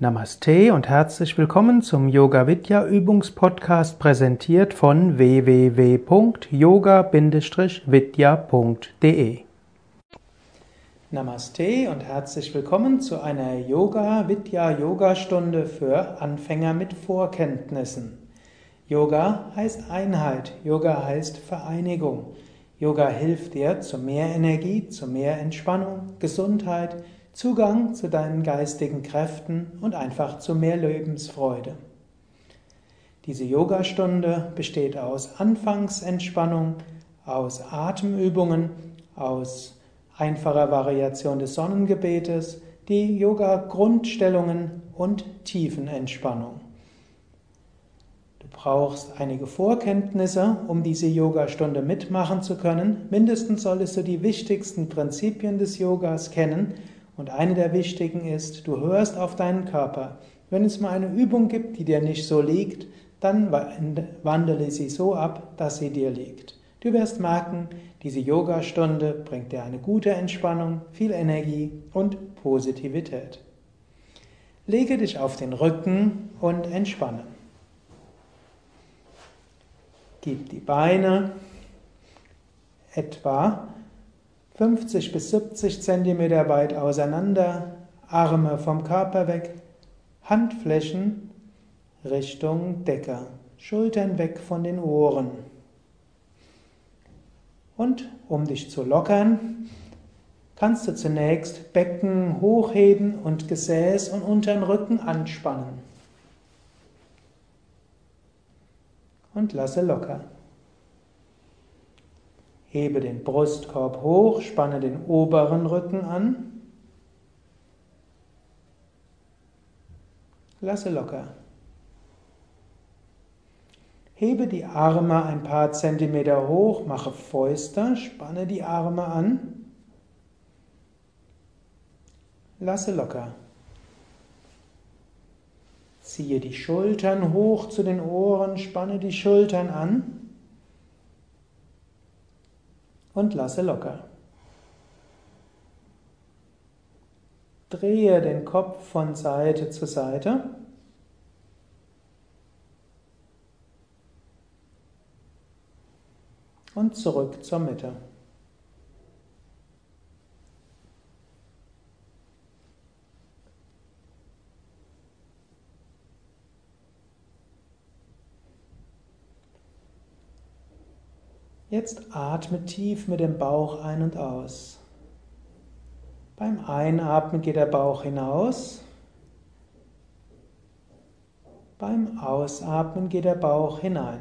Namaste und herzlich willkommen zum Yoga Vidya Übungspodcast präsentiert von www.yoga-vidya.de. Namaste und herzlich willkommen zu einer Yoga Vidya Yoga Stunde für Anfänger mit Vorkenntnissen. Yoga heißt Einheit, Yoga heißt Vereinigung. Yoga hilft dir zu mehr Energie, zu mehr Entspannung, Gesundheit, Zugang zu deinen geistigen Kräften und einfach zu mehr Lebensfreude. Diese Yogastunde besteht aus Anfangsentspannung, aus Atemübungen, aus einfacher Variation des Sonnengebetes, die Yoga-Grundstellungen und Tiefenentspannung. Brauchst einige Vorkenntnisse, um diese Yogastunde mitmachen zu können. Mindestens solltest du die wichtigsten Prinzipien des Yogas kennen und eine der wichtigen ist, du hörst auf deinen Körper. Wenn es mal eine Übung gibt, die dir nicht so liegt, dann wandele sie so ab, dass sie dir liegt. Du wirst merken, diese Yogastunde bringt dir eine gute Entspannung, viel Energie und Positivität. Lege dich auf den Rücken und entspanne. Gib die Beine etwa 50 bis 70 Zentimeter weit auseinander, Arme vom Körper weg, Handflächen Richtung Decke, Schultern weg von den Ohren. Und um dich zu lockern, kannst du zunächst Becken hochheben und Gesäß und unteren Rücken anspannen. Und lasse locker. Hebe den Brustkorb hoch, spanne den oberen Rücken an. Lasse locker. Hebe die Arme ein paar Zentimeter hoch, mache Fäuste, spanne die Arme an. Lasse locker. Ziehe die Schultern hoch zu den Ohren, spanne die Schultern an und lasse locker. Drehe den Kopf von Seite zu Seite. Und zurück zur Mitte. Jetzt atme tief mit dem Bauch ein und aus. Beim Einatmen geht der Bauch hinaus. Beim Ausatmen geht der Bauch hinein.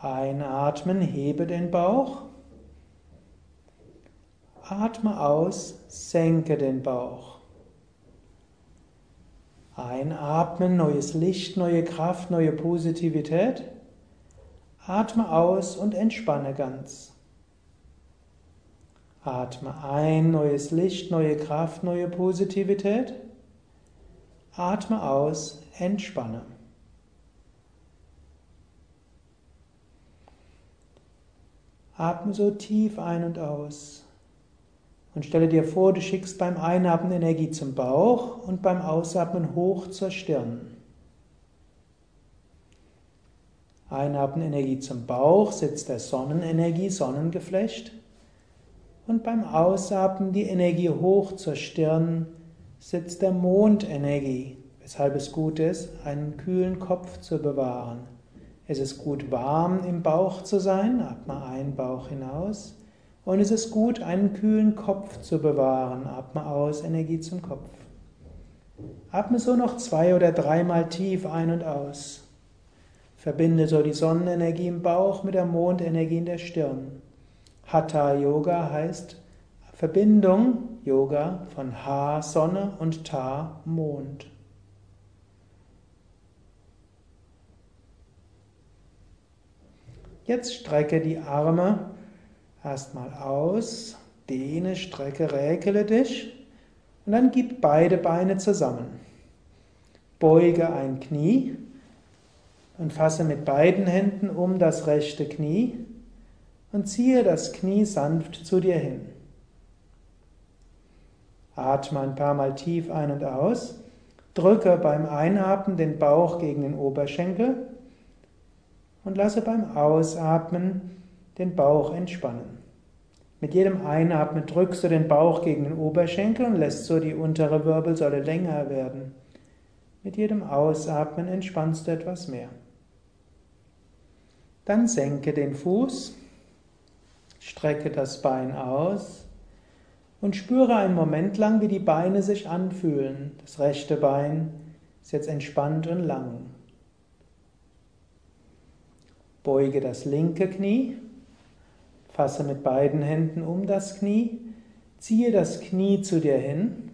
Einatmen, hebe den Bauch. Atme aus, senke den Bauch. Einatmen, neues Licht, neue Kraft, neue Positivität. Atme aus und entspanne ganz. Atme ein, neues Licht, neue Kraft, neue Positivität. Atme aus, entspanne. Atme so tief ein und aus. Und stelle dir vor, du schickst beim Einatmen Energie zum Bauch und beim Ausatmen hoch zur Stirn. Einatmen Energie zum Bauch, sitzt der Sonnenenergie, Sonnengeflecht. Und beim Ausatmen die Energie hoch zur Stirn, sitzt der Mondenergie, weshalb es gut ist, einen kühlen Kopf zu bewahren. Es ist gut warm im Bauch zu sein, atme ein, Bauch hinaus. Und es ist gut, einen kühlen Kopf zu bewahren, atme aus, Energie zum Kopf. Atme so noch zwei oder dreimal tief ein und aus. Verbinde so die Sonnenenergie im Bauch mit der Mondenergie in der Stirn. Hatha Yoga heißt Verbindung Yoga von Ha Sonne und Ta Mond. Jetzt strecke die Arme erstmal aus, dehne, strecke, räkele dich und dann gib beide Beine zusammen. Beuge ein Knie und fasse mit beiden Händen um das rechte Knie und ziehe das Knie sanft zu dir hin. Atme ein paar Mal tief ein und aus. Drücke beim Einatmen den Bauch gegen den Oberschenkel und lasse beim Ausatmen den Bauch entspannen. Mit jedem Einatmen drückst du den Bauch gegen den Oberschenkel und lässt so die untere Wirbelsäule länger werden. Mit jedem Ausatmen entspannst du etwas mehr. Dann senke den Fuß, strecke das Bein aus und spüre einen Moment lang, wie die Beine sich anfühlen. Das rechte Bein ist jetzt entspannt und lang. Beuge das linke Knie, fasse mit beiden Händen um das Knie, ziehe das Knie zu dir hin,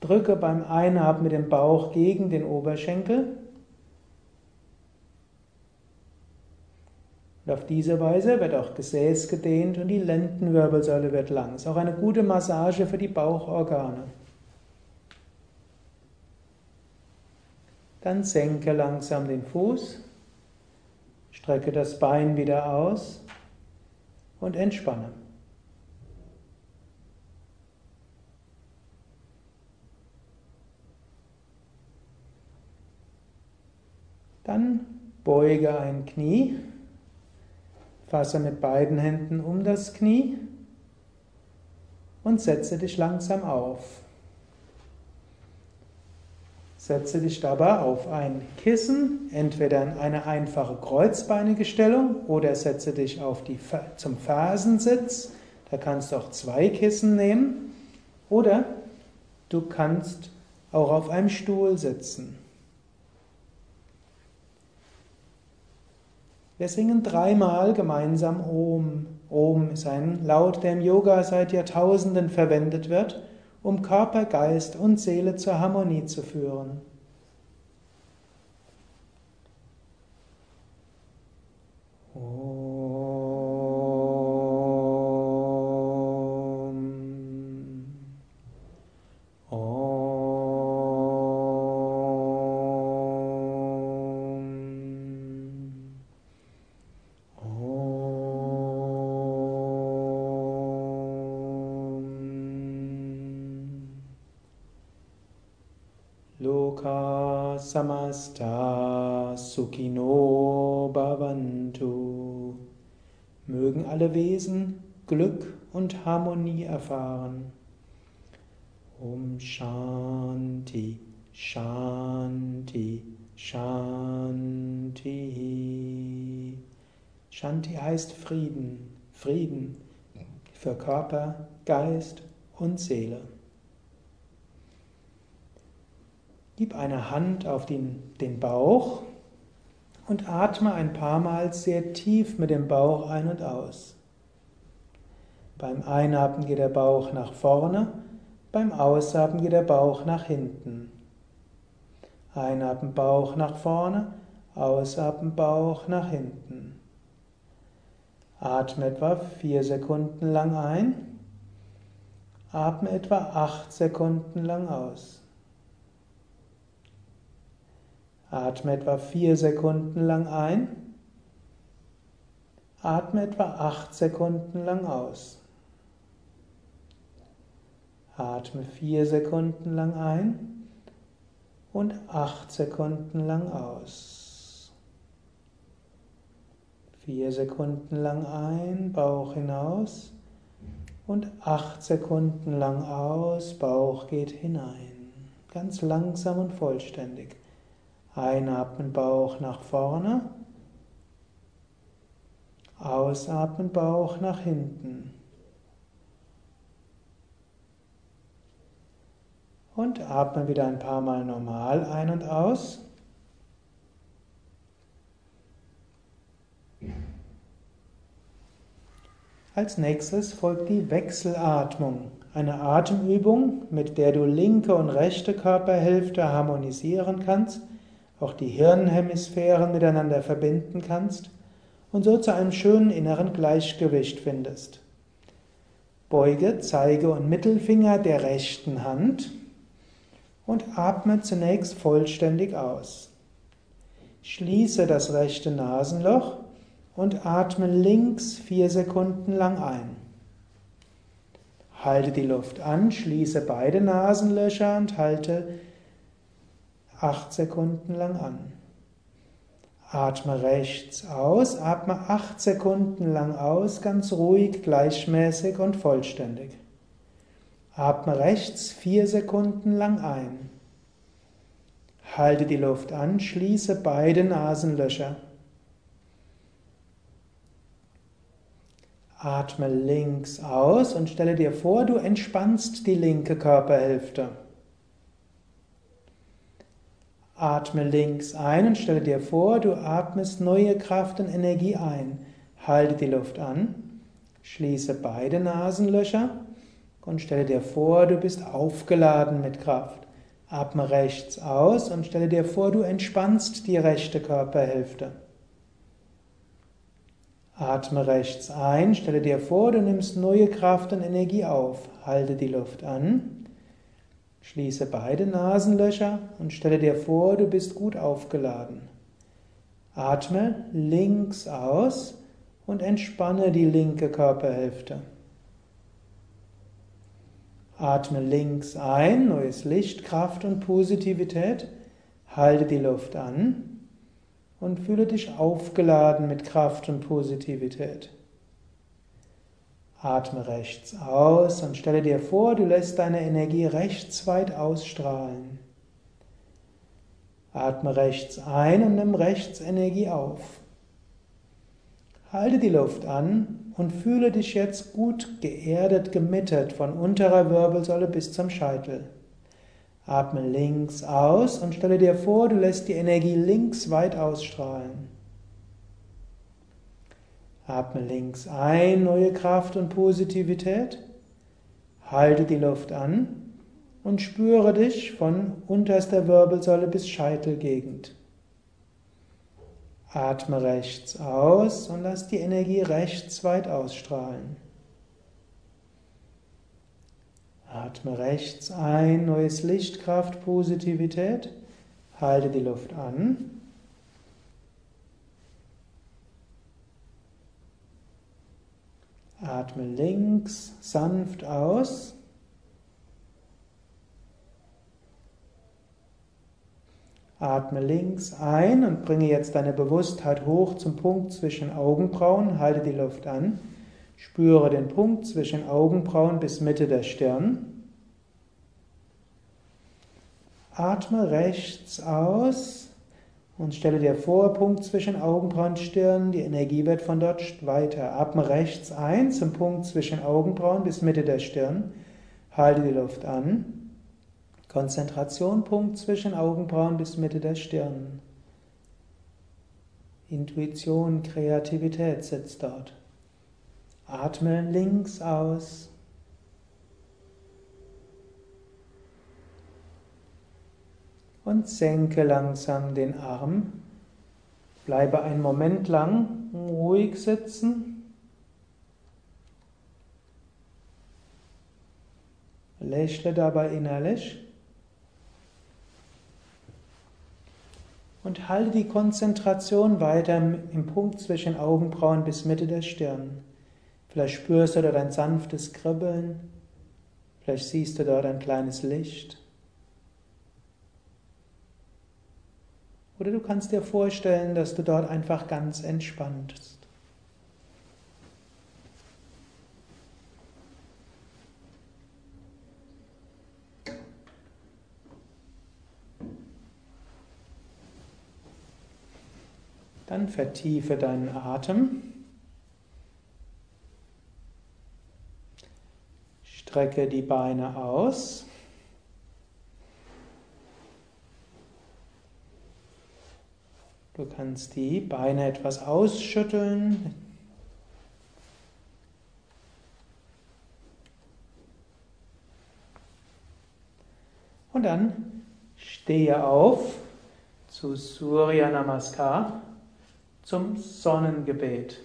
drücke beim Einatmen mit dem Bauch gegen den Oberschenkel Und auf diese Weise wird auch Gesäß gedehnt und die Lendenwirbelsäule wird lang. Ist auch eine gute Massage für die Bauchorgane. Dann senke langsam den Fuß, strecke das Bein wieder aus und entspanne. Dann beuge ein Knie Fasse mit beiden Händen um das Knie und setze dich langsam auf. Setze dich dabei auf ein Kissen, entweder in eine einfache kreuzbeinige Stellung oder setze dich auf die, zum Fersensitz. Da kannst du auch zwei Kissen nehmen. Oder du kannst auch auf einem Stuhl sitzen. Wir singen dreimal gemeinsam Om. Om ist ein Laut, der im Yoga seit Jahrtausenden verwendet wird, um Körper, Geist und Seele zur Harmonie zu führen. Loka samasta sukhino bhavantu. Mögen alle Wesen Glück und Harmonie erfahren. Om Shanti, Shanti, Shanti. Shanti heißt Frieden, Frieden für Körper, Geist und Seele. Gib eine Hand auf den, den Bauch und atme ein paar Mal sehr tief mit dem Bauch ein und aus. Beim Einatmen geht der Bauch nach vorne, beim Ausatmen geht der Bauch nach hinten. Einatmen Bauch nach vorne, Ausatmen Bauch nach hinten. Atme etwa vier Sekunden lang ein, atme etwa acht Sekunden lang aus. Atme etwa vier Sekunden lang ein. Atme etwa acht Sekunden lang aus. Atme vier Sekunden lang ein und acht Sekunden lang aus. Vier Sekunden lang ein, Bauch hinaus und acht Sekunden lang aus, Bauch geht hinein. Ganz langsam und vollständig. Einatmen Bauch nach vorne. Ausatmen Bauch nach hinten. Und atmen wieder ein paar Mal normal ein und aus. Als nächstes folgt die Wechselatmung, eine Atemübung, mit der du linke und rechte Körperhälfte harmonisieren kannst auch die Hirnhemisphären miteinander verbinden kannst und so zu einem schönen inneren Gleichgewicht findest. Beuge Zeige und Mittelfinger der rechten Hand und atme zunächst vollständig aus. Schließe das rechte Nasenloch und atme links vier Sekunden lang ein. Halte die Luft an, schließe beide Nasenlöcher und halte acht Sekunden lang an. Atme rechts aus, atme acht Sekunden lang aus, ganz ruhig, gleichmäßig und vollständig. Atme rechts vier Sekunden lang ein. Halte die Luft an, schließe beide Nasenlöcher. Atme links aus und stelle dir vor, du entspannst die linke Körperhälfte. Atme links ein und stelle dir vor, du atmest neue Kraft und Energie ein. Halte die Luft an, schließe beide Nasenlöcher und stelle dir vor, du bist aufgeladen mit Kraft. Atme rechts aus und stelle dir vor, du entspannst die rechte Körperhälfte. Atme rechts ein, stelle dir vor, du nimmst neue Kraft und Energie auf. Halte die Luft an, schließe beide Nasenlöcher und stelle dir vor, du bist gut aufgeladen. Atme links aus und entspanne die linke Körperhälfte. Atme links ein, neues Licht, Kraft und Positivität. Halte die Luft an und fühle dich aufgeladen mit Kraft und Positivität. Atme rechts aus und stelle dir vor, du lässt deine Energie rechts weit ausstrahlen. Atme rechts ein und nimm rechts Energie auf. Halte die Luft an und fühle dich jetzt gut geerdet, gemittet von unterer Wirbelsäule bis zum Scheitel. Atme links aus und stelle dir vor, du lässt die Energie links weit ausstrahlen. Atme links ein, neue Kraft und Positivität. Halte die Luft an und spüre dich von unterster Wirbelsäule bis Scheitelgegend. Atme rechts aus und lass die Energie rechts weit ausstrahlen. Atme rechts ein, neues Licht, Kraft, Positivität. Halte die Luft an. Atme links sanft aus. Atme links ein und bringe jetzt deine Bewusstheit hoch zum Punkt zwischen Augenbrauen. Halte die Luft an. Spüre den Punkt zwischen Augenbrauen bis Mitte der Stirn. Atme rechts aus und stelle dir vor, Punkt zwischen Augenbrauen und Stirn. Die Energie wird von dort weiter. Atme rechts ein zum Punkt zwischen Augenbrauen bis Mitte der Stirn. Halte die Luft an. Konzentration, Punkt zwischen Augenbrauen bis Mitte der Stirn. Intuition, Kreativität sitzt dort. Atme links aus. Und senke langsam den Arm. Bleibe einen Moment lang ruhig sitzen. Lächle dabei innerlich. und halte die Konzentration weiter im Punkt zwischen Augenbrauen bis Mitte der Stirn. Vielleicht spürst du dort ein sanftes Kribbeln, vielleicht siehst du dort ein kleines Licht. Oder du kannst dir vorstellen, dass du dort einfach ganz entspannt. Dann vertiefe deinen Atem. Strecke die Beine aus. Du kannst die Beine etwas ausschütteln. Und dann stehe auf zu Surya Namaskar zum Sonnengebet.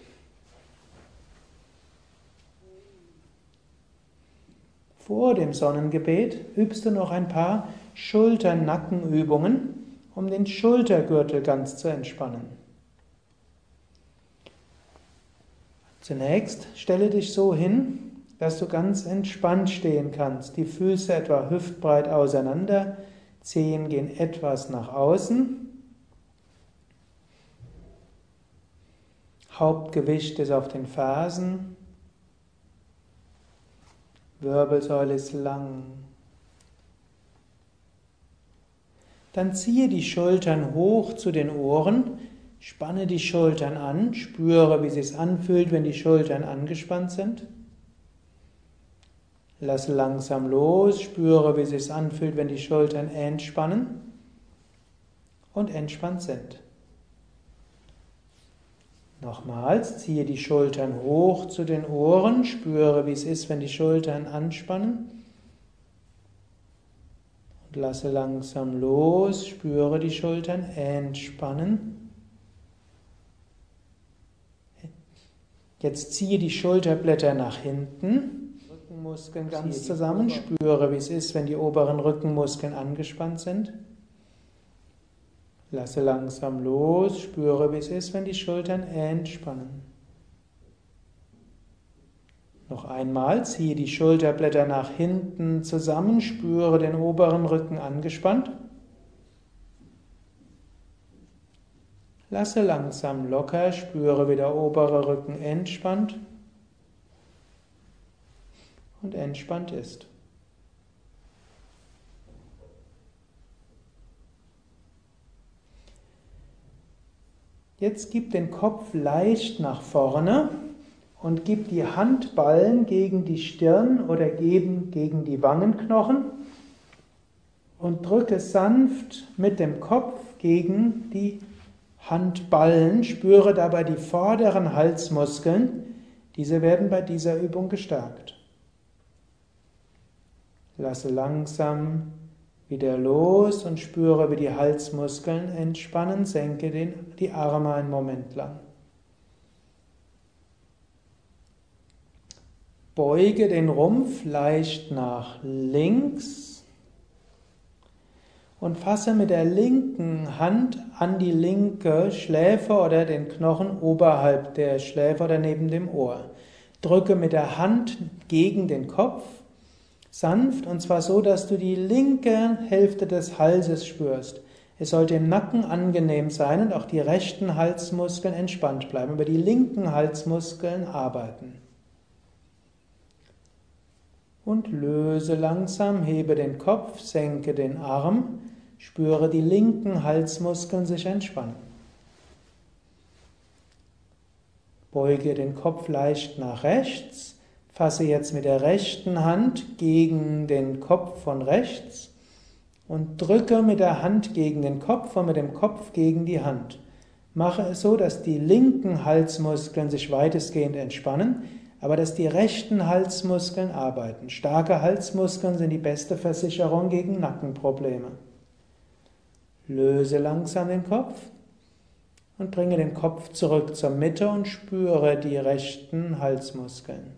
Vor dem Sonnengebet übst du noch ein paar Schulter-Nackenübungen, um den Schultergürtel ganz zu entspannen. Zunächst stelle dich so hin, dass du ganz entspannt stehen kannst. Die Füße etwa hüftbreit auseinander, Zehen gehen etwas nach außen. Hauptgewicht ist auf den Fersen. Wirbelsäule ist lang. Dann ziehe die Schultern hoch zu den Ohren, spanne die Schultern an, spüre, wie es sich anfühlt, wenn die Schultern angespannt sind. Lass langsam los, spüre, wie es sich anfühlt, wenn die Schultern entspannen und entspannt sind. Nochmals, ziehe die Schultern hoch zu den Ohren, spüre, wie es ist, wenn die Schultern anspannen. Lasse langsam los, spüre die Schultern entspannen. Jetzt ziehe die Schulterblätter nach hinten, Rückenmuskeln ganz zusammen, spüre, wie es ist, wenn die oberen Rückenmuskeln angespannt sind. Lasse langsam los, spüre, wie es ist, wenn die Schultern entspannen. Noch einmal, ziehe die Schulterblätter nach hinten zusammen, spüre den oberen Rücken angespannt. Lasse langsam locker, spüre, wie der obere Rücken entspannt und entspannt ist. Jetzt gib den Kopf leicht nach vorne und gib die Handballen gegen die Stirn oder geben gegen die Wangenknochen und drücke sanft mit dem Kopf gegen die Handballen. Spüre dabei die vorderen Halsmuskeln. Diese werden bei dieser Übung gestärkt. Lasse langsam wieder los und spüre, wie die Halsmuskeln entspannen. Senke den, die Arme einen Moment lang. Beuge den Rumpf leicht nach links und fasse mit der linken Hand an die linke Schläfe oder den Knochen oberhalb der Schläfe oder neben dem Ohr. Drücke mit der Hand gegen den Kopf Sanft und zwar so, dass du die linke Hälfte des Halses spürst. Es sollte im Nacken angenehm sein und auch die rechten Halsmuskeln entspannt bleiben. Über die linken Halsmuskeln arbeiten. Und löse langsam, hebe den Kopf, senke den Arm, spüre die linken Halsmuskeln sich entspannen. Beuge den Kopf leicht nach rechts Fasse jetzt mit der rechten Hand gegen den Kopf von rechts und drücke mit der Hand gegen den Kopf und mit dem Kopf gegen die Hand. Mache es so, dass die linken Halsmuskeln sich weitestgehend entspannen, aber dass die rechten Halsmuskeln arbeiten. Starke Halsmuskeln sind die beste Versicherung gegen Nackenprobleme. Löse langsam den Kopf und bringe den Kopf zurück zur Mitte und spüre die rechten Halsmuskeln.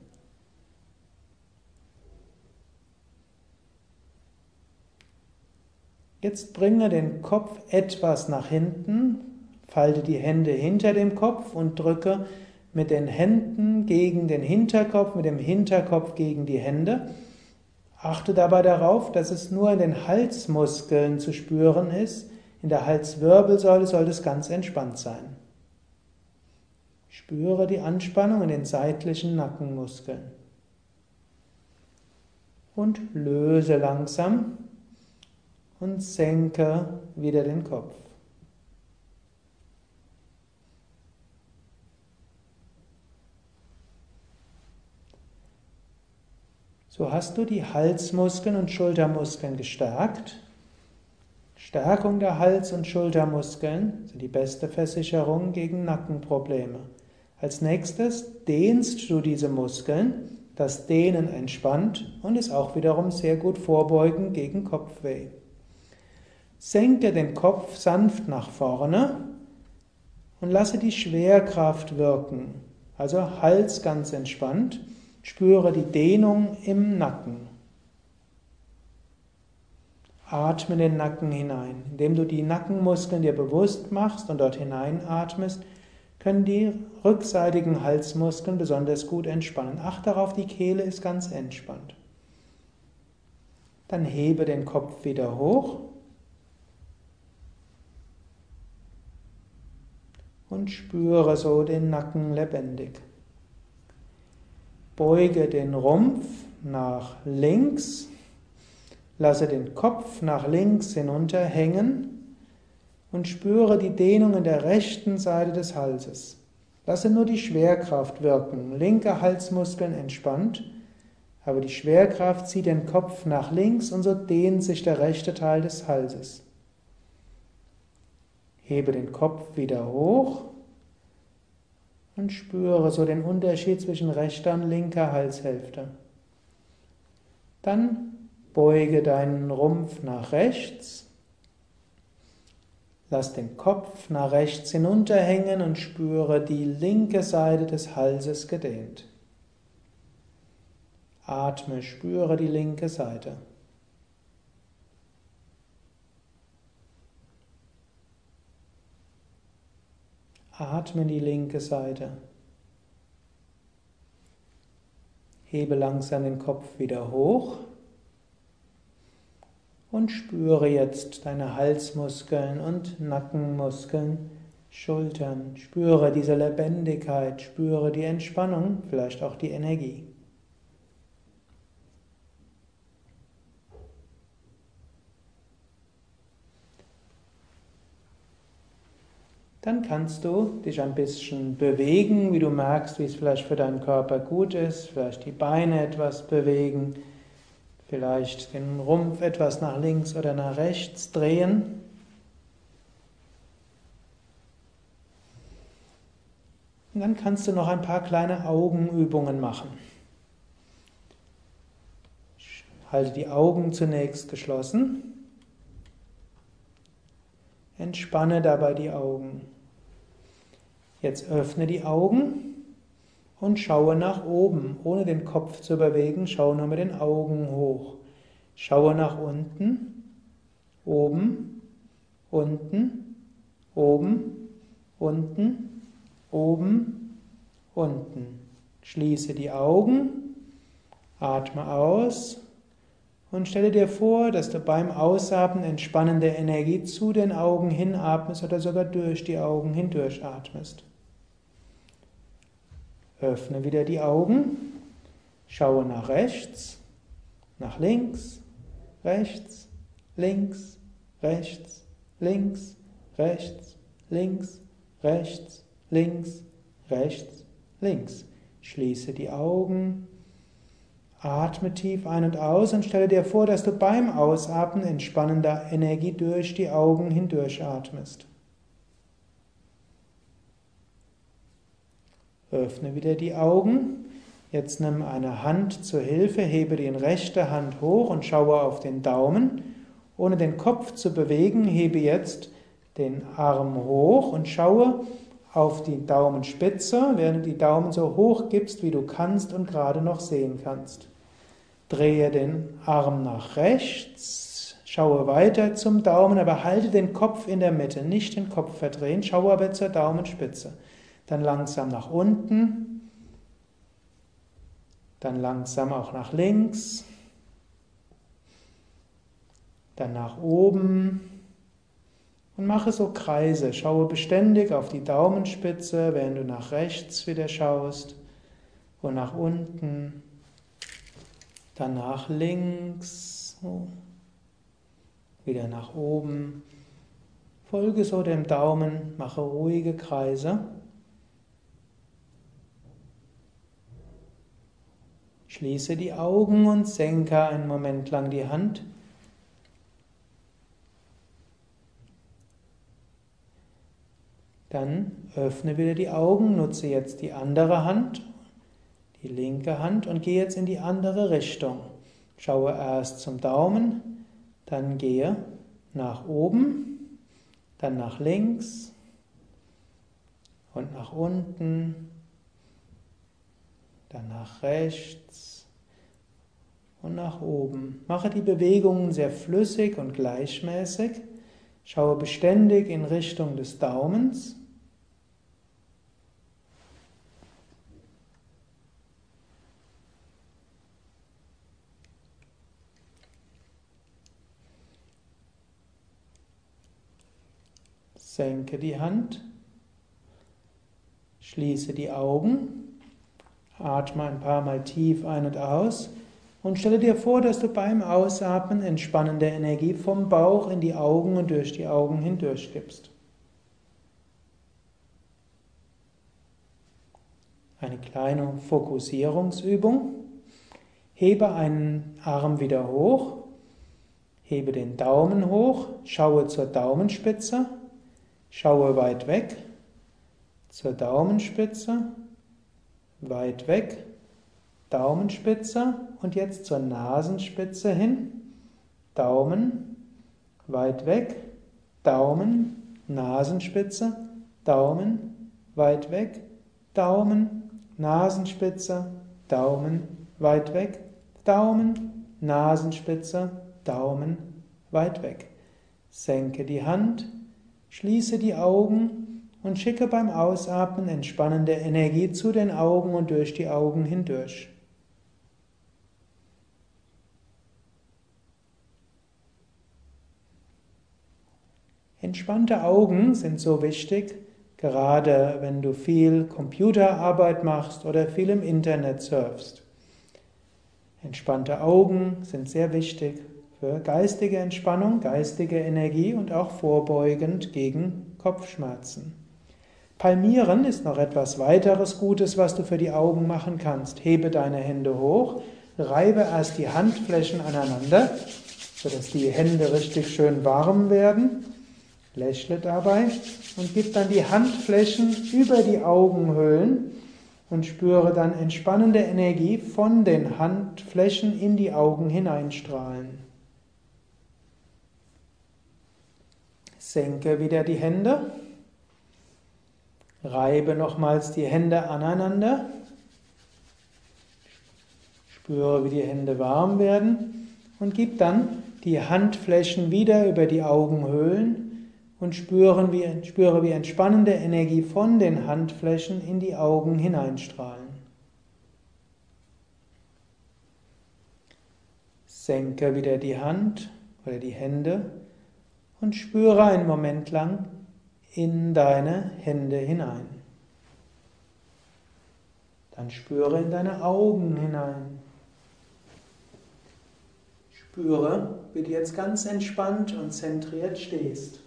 Jetzt bringe den Kopf etwas nach hinten, falte die Hände hinter dem Kopf und drücke mit den Händen gegen den Hinterkopf, mit dem Hinterkopf gegen die Hände. Achte dabei darauf, dass es nur in den Halsmuskeln zu spüren ist. In der Halswirbelsäule soll es ganz entspannt sein. Spüre die Anspannung in den seitlichen Nackenmuskeln. Und löse langsam und senke wieder den Kopf. So hast du die Halsmuskeln und Schultermuskeln gestärkt. Stärkung der Hals- und Schultermuskeln sind die beste Versicherung gegen Nackenprobleme. Als nächstes dehnst du diese Muskeln. Das Dehnen entspannt und ist auch wiederum sehr gut vorbeugend gegen Kopfweh. Senke den Kopf sanft nach vorne und lasse die Schwerkraft wirken. Also Hals ganz entspannt. Spüre die Dehnung im Nacken. Atme den Nacken hinein. Indem du die Nackenmuskeln dir bewusst machst und dort hineinatmest, können die rückseitigen Halsmuskeln besonders gut entspannen. Achte darauf, die Kehle ist ganz entspannt. Dann hebe den Kopf wieder hoch und spüre so den Nacken lebendig. Beuge den Rumpf nach links, lasse den Kopf nach links hinunterhängen und spüre die Dehnung in der rechten Seite des Halses. Lasse nur die Schwerkraft wirken. Linke Halsmuskeln entspannt, aber die Schwerkraft zieht den Kopf nach links und so dehnt sich der rechte Teil des Halses. Hebe den Kopf wieder hoch und spüre so den Unterschied zwischen rechter und linker Halshälfte. Dann beuge deinen Rumpf nach rechts. Lass den Kopf nach rechts hinunterhängen und spüre die linke Seite des Halses gedehnt. Atme, spüre die linke Seite. Atme in die linke Seite. Hebe langsam den Kopf wieder hoch und spüre jetzt deine Halsmuskeln und Nackenmuskeln, Schultern. Spüre diese Lebendigkeit, spüre die Entspannung, vielleicht auch die Energie. Dann kannst du dich ein bisschen bewegen, wie du merkst, wie es vielleicht für deinen Körper gut ist, vielleicht die Beine etwas bewegen, vielleicht den Rumpf etwas nach links oder nach rechts drehen. Und dann kannst du noch ein paar kleine Augenübungen machen. Halte die Augen zunächst geschlossen. Entspanne dabei die Augen. Jetzt öffne die Augen und schaue nach oben, ohne den Kopf zu bewegen. Schaue nur mit den Augen hoch. Schaue nach unten, oben, unten, oben, unten, oben, unten. Schließe die Augen, atme aus und stelle dir vor, dass du beim Ausatmen entspannende Energie zu den Augen hinatmest oder sogar durch die Augen hindurch atmest. Öffne wieder die Augen, schaue nach rechts, nach links, rechts, links, rechts, links, rechts, links, rechts, links, rechts, links. Schließe die Augen, atme tief ein und aus und stelle dir vor, dass du beim Ausatmen entspannender Energie durch die Augen hindurch atmest. Öffne wieder die Augen. Jetzt nimm eine Hand zur Hilfe, hebe die rechte Hand hoch und schaue auf den Daumen. Ohne den Kopf zu bewegen, hebe jetzt den Arm hoch und schaue auf die Daumenspitze, während du die Daumen so hoch gibst, wie du kannst und gerade noch sehen kannst. Drehe den Arm nach rechts, schaue weiter zum Daumen, aber halte den Kopf in der Mitte, nicht den Kopf verdrehen, schaue aber zur Daumenspitze dann langsam nach unten, dann langsam auch nach links, dann nach oben. Und mache so Kreise. Schaue beständig auf die Daumenspitze, während du nach rechts wieder schaust. Und nach unten, dann nach links, wieder nach oben. Folge so dem Daumen, mache ruhige Kreise. Schließe die Augen und senke einen Moment lang die Hand. Dann öffne wieder die Augen, nutze jetzt die andere Hand, die linke Hand und gehe jetzt in die andere Richtung. Schaue erst zum Daumen, dann gehe nach oben, dann nach links und nach unten dann nach rechts und nach oben. Mache die Bewegungen sehr flüssig und gleichmäßig. Schaue beständig in Richtung des Daumens. Senke die Hand, schließe die Augen Atme ein paar Mal tief ein und aus. Und stelle dir vor, dass du beim Ausatmen entspannende Energie vom Bauch in die Augen und durch die Augen hindurch gibst. Eine kleine Fokussierungsübung. Hebe einen Arm wieder hoch. Hebe den Daumen hoch. Schaue zur Daumenspitze. Schaue weit weg. Zur Daumenspitze. Weit weg. Daumenspitze und jetzt zur Nasenspitze hin. Daumen, weit weg, Daumen, Nasenspitze, Daumen, weit weg, Daumen, Nasenspitze, Daumen, weit weg, Daumen, Nasenspitze, Daumen, weit weg. Senke die Hand, schließe die Augen und schicke beim Ausatmen entspannende Energie zu den Augen und durch die Augen hindurch. Entspannte Augen sind so wichtig, gerade wenn du viel Computerarbeit machst oder viel im Internet surfst. Entspannte Augen sind sehr wichtig für geistige Entspannung, geistige Energie und auch vorbeugend gegen Kopfschmerzen. Palmieren ist noch etwas weiteres Gutes, was du für die Augen machen kannst. Hebe deine Hände hoch, reibe erst die Handflächen aneinander, sodass die Hände richtig schön warm werden Lächle dabei und gib dann die Handflächen über die Augenhöhlen und spüre dann entspannende Energie von den Handflächen in die Augen hineinstrahlen. Senke wieder die Hände. Reibe nochmals die Hände aneinander. Spüre, wie die Hände warm werden und gib dann die Handflächen wieder über die Augenhöhlen und spüren wie, spüre, wie entspannende Energie von den Handflächen in die Augen hineinstrahlen. Senke wieder die Hand oder die Hände und spüre einen Moment lang in deine Hände hinein. Dann spüre in deine Augen hinein. Spüre, wie du jetzt ganz entspannt und zentriert stehst.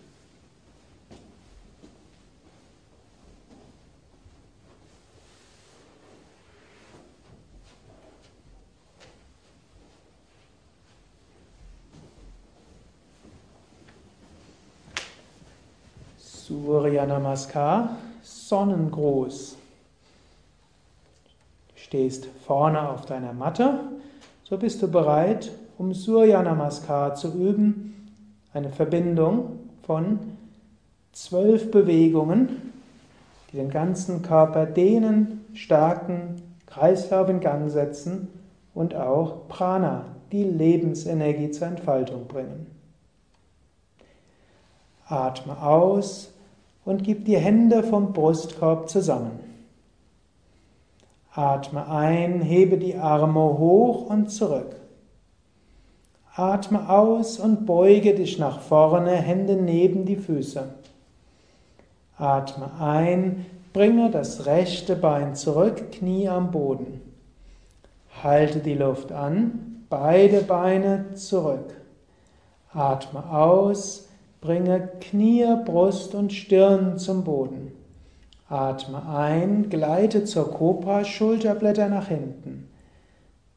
Surya Namaskar, Sonnengruß. Du stehst vorne auf deiner Matte, so bist du bereit, um Surya Namaskar zu üben, eine Verbindung von zwölf Bewegungen, die den ganzen Körper dehnen, stärken, Kreislauf in Gang setzen und auch Prana, die Lebensenergie zur Entfaltung bringen. Atme aus und gib die Hände vom Brustkorb zusammen. Atme ein, hebe die Arme hoch und zurück. Atme aus und beuge dich nach vorne, Hände neben die Füße. Atme ein, bringe das rechte Bein zurück, Knie am Boden. Halte die Luft an, beide Beine zurück. Atme aus, Bringe Knie, Brust und Stirn zum Boden. Atme ein, gleite zur Kobra, Schulterblätter nach hinten.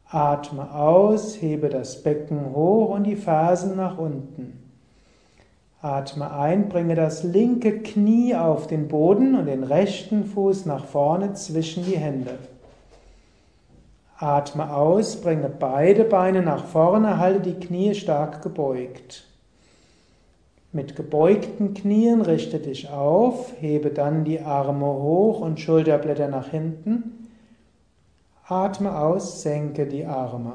Atme aus, hebe das Becken hoch und die Fersen nach unten. Atme ein, bringe das linke Knie auf den Boden und den rechten Fuß nach vorne zwischen die Hände. Atme aus, bringe beide Beine nach vorne, halte die Knie stark gebeugt. Mit gebeugten Knien richte dich auf, hebe dann die Arme hoch und Schulterblätter nach hinten. Atme aus, senke die Arme.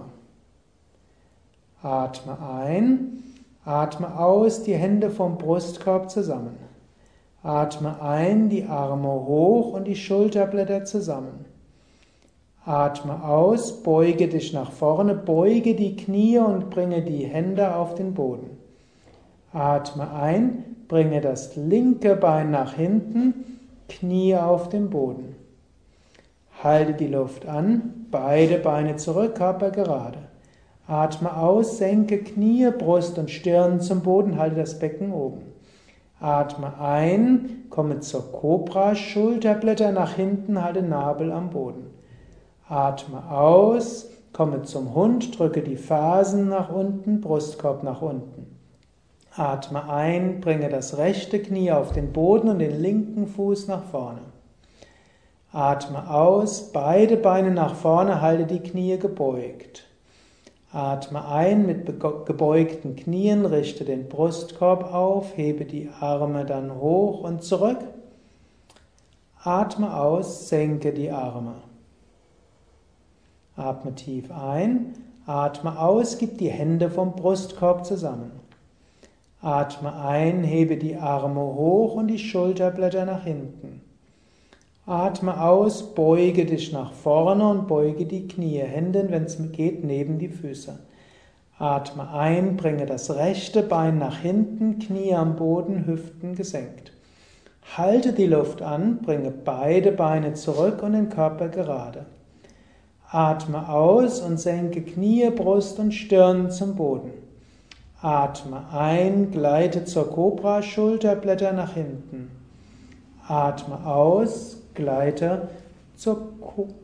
Atme ein, atme aus, die Hände vom Brustkorb zusammen. Atme ein, die Arme hoch und die Schulterblätter zusammen. Atme aus, beuge dich nach vorne, beuge die Knie und bringe die Hände auf den Boden. Atme ein, bringe das linke Bein nach hinten, Knie auf den Boden. Halte die Luft an, beide Beine zurück, Körper gerade. Atme aus, senke Knie, Brust und Stirn zum Boden, halte das Becken oben. Atme ein, komme zur Kobra, Schulterblätter nach hinten, halte Nabel am Boden. Atme aus, komme zum Hund, drücke die Fersen nach unten, Brustkorb nach unten. Atme ein, bringe das rechte Knie auf den Boden und den linken Fuß nach vorne. Atme aus, beide Beine nach vorne, halte die Knie gebeugt. Atme ein mit gebeugten Knien, richte den Brustkorb auf, hebe die Arme dann hoch und zurück. Atme aus, senke die Arme. Atme tief ein, atme aus, gib die Hände vom Brustkorb zusammen. Atme ein, hebe die Arme hoch und die Schulterblätter nach hinten. Atme aus, beuge dich nach vorne und beuge die Knie, Hände, wenn es geht, neben die Füße. Atme ein, bringe das rechte Bein nach hinten, Knie am Boden, Hüften gesenkt. Halte die Luft an, bringe beide Beine zurück und den Körper gerade. Atme aus und senke Knie, Brust und Stirn zum Boden. Atme ein, gleite zur Kobra, Schulterblätter nach hinten. Atme aus, Gleite zur,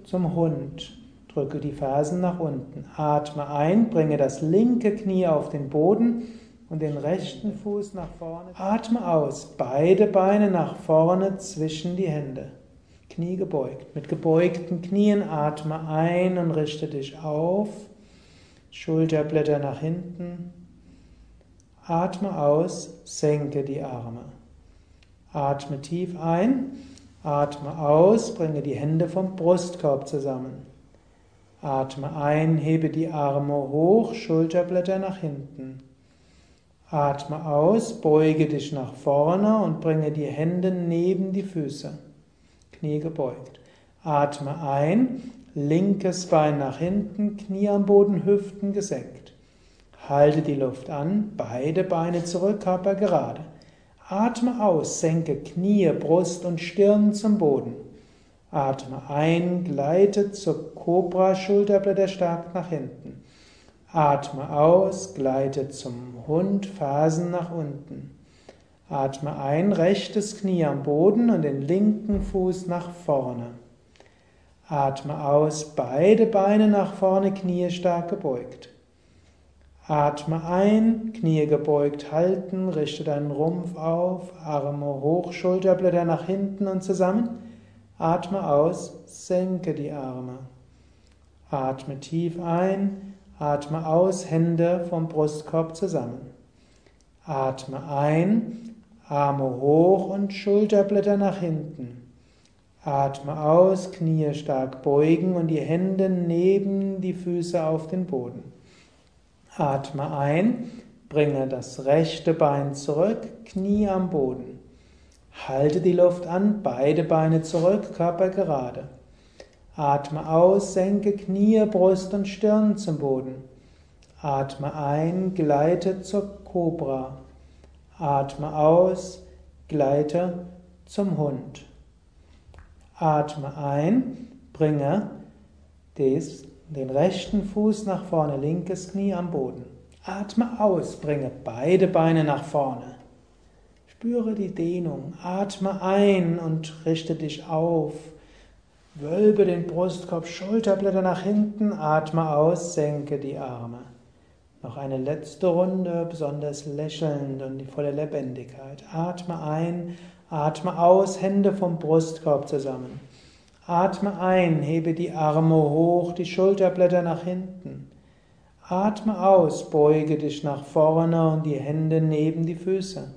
zum Hund. Drücke die Fersen nach unten. Atme ein, bringe das linke Knie auf den Boden und den rechten Fuß nach vorne. Atme aus, beide Beine nach vorne zwischen die Hände. Knie gebeugt. Mit gebeugten Knien atme ein und richte dich auf. Schulterblätter nach hinten. Atme aus, senke die Arme. Atme tief ein. Atme aus, bringe die Hände vom Brustkorb zusammen. Atme ein, hebe die Arme hoch, Schulterblätter nach hinten. Atme aus, beuge dich nach vorne und bringe die Hände neben die Füße. Knie gebeugt. Atme ein, linkes Bein nach hinten, Knie am Boden, Hüften gesenkt. Halte die Luft an, beide Beine zurück, Körper gerade. Atme aus, senke Knie, Brust und Stirn zum Boden. Atme ein, gleite zur Kobra, Schulterblätter stark nach hinten. Atme aus, gleite zum Hund, Fersen nach unten. Atme ein, rechtes Knie am Boden und den linken Fuß nach vorne. Atme aus, beide Beine nach vorne, Knie stark gebeugt. Atme ein, Knie gebeugt halten, richte deinen Rumpf auf, Arme hoch, Schulterblätter nach hinten und zusammen. Atme aus, senke die Arme. Atme tief ein, atme aus, Hände vom Brustkorb zusammen. Atme ein, Arme hoch und Schulterblätter nach hinten. Atme aus, Knie stark beugen und die Hände neben die Füße auf den Boden. Atme ein, bringe das rechte Bein zurück, Knie am Boden. Halte die Luft an, beide Beine zurück, Körper gerade. Atme aus, senke Knie, Brust und Stirn zum Boden. Atme ein, gleite zur Kobra. Atme aus, gleite zum Hund. Atme ein, bringe des den rechten Fuß nach vorne, linkes Knie am Boden. Atme aus, bringe beide Beine nach vorne. Spüre die Dehnung. Atme ein und richte dich auf. Wölbe den Brustkorb, Schulterblätter nach hinten, atme aus, senke die Arme. Noch eine letzte Runde, besonders lächelnd und die volle Lebendigkeit. Atme ein, atme aus, Hände vom Brustkorb zusammen. Atme ein, hebe die Arme hoch, die Schulterblätter nach hinten. Atme aus, beuge dich nach vorne und die Hände neben die Füße.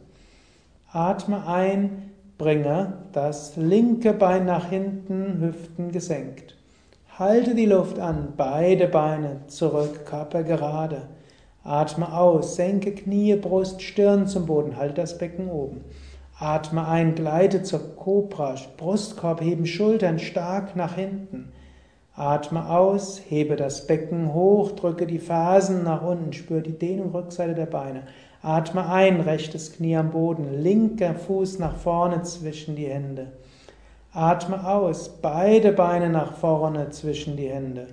Atme ein, bringe das linke Bein nach hinten, Hüften gesenkt. Halte die Luft an, beide Beine zurück, Körper gerade. Atme aus, senke Knie, Brust, Stirn zum Boden, halte das Becken oben. Atme ein, gleite zur Kobra, Brustkorb heben, Schultern stark nach hinten. Atme aus, hebe das Becken hoch, drücke die Fersen nach unten, spüre die Dehnung Rückseite der Beine. Atme ein, rechtes Knie am Boden, linker Fuß nach vorne zwischen die Hände. Atme aus, beide Beine nach vorne zwischen die Hände.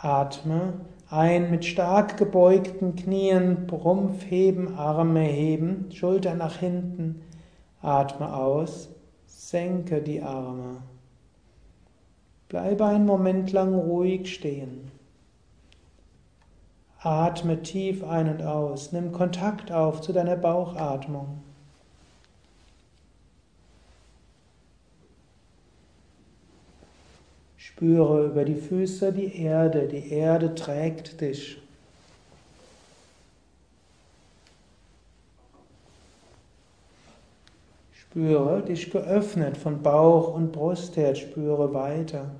Atme ein mit stark gebeugten Knien, Rumpf heben, Arme heben, Schulter nach hinten. Atme aus, senke die Arme. Bleibe einen Moment lang ruhig stehen. Atme tief ein und aus. Nimm Kontakt auf zu deiner Bauchatmung. Spüre über die Füße die Erde. Die Erde trägt dich. Spüre dich geöffnet von Bauch und Brust her. Spüre weiter.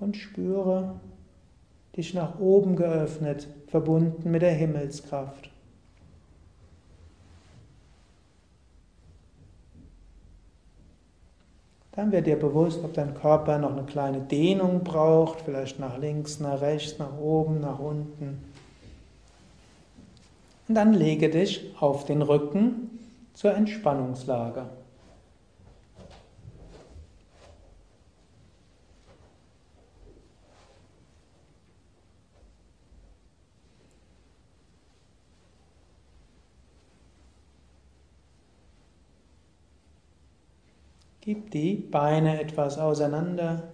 Und spüre dich nach oben geöffnet, verbunden mit der Himmelskraft. Dann wird dir bewusst, ob dein Körper noch eine kleine Dehnung braucht, vielleicht nach links, nach rechts, nach oben, nach unten. Und dann lege dich auf den Rücken zur Entspannungslage. Gib die Beine etwas auseinander,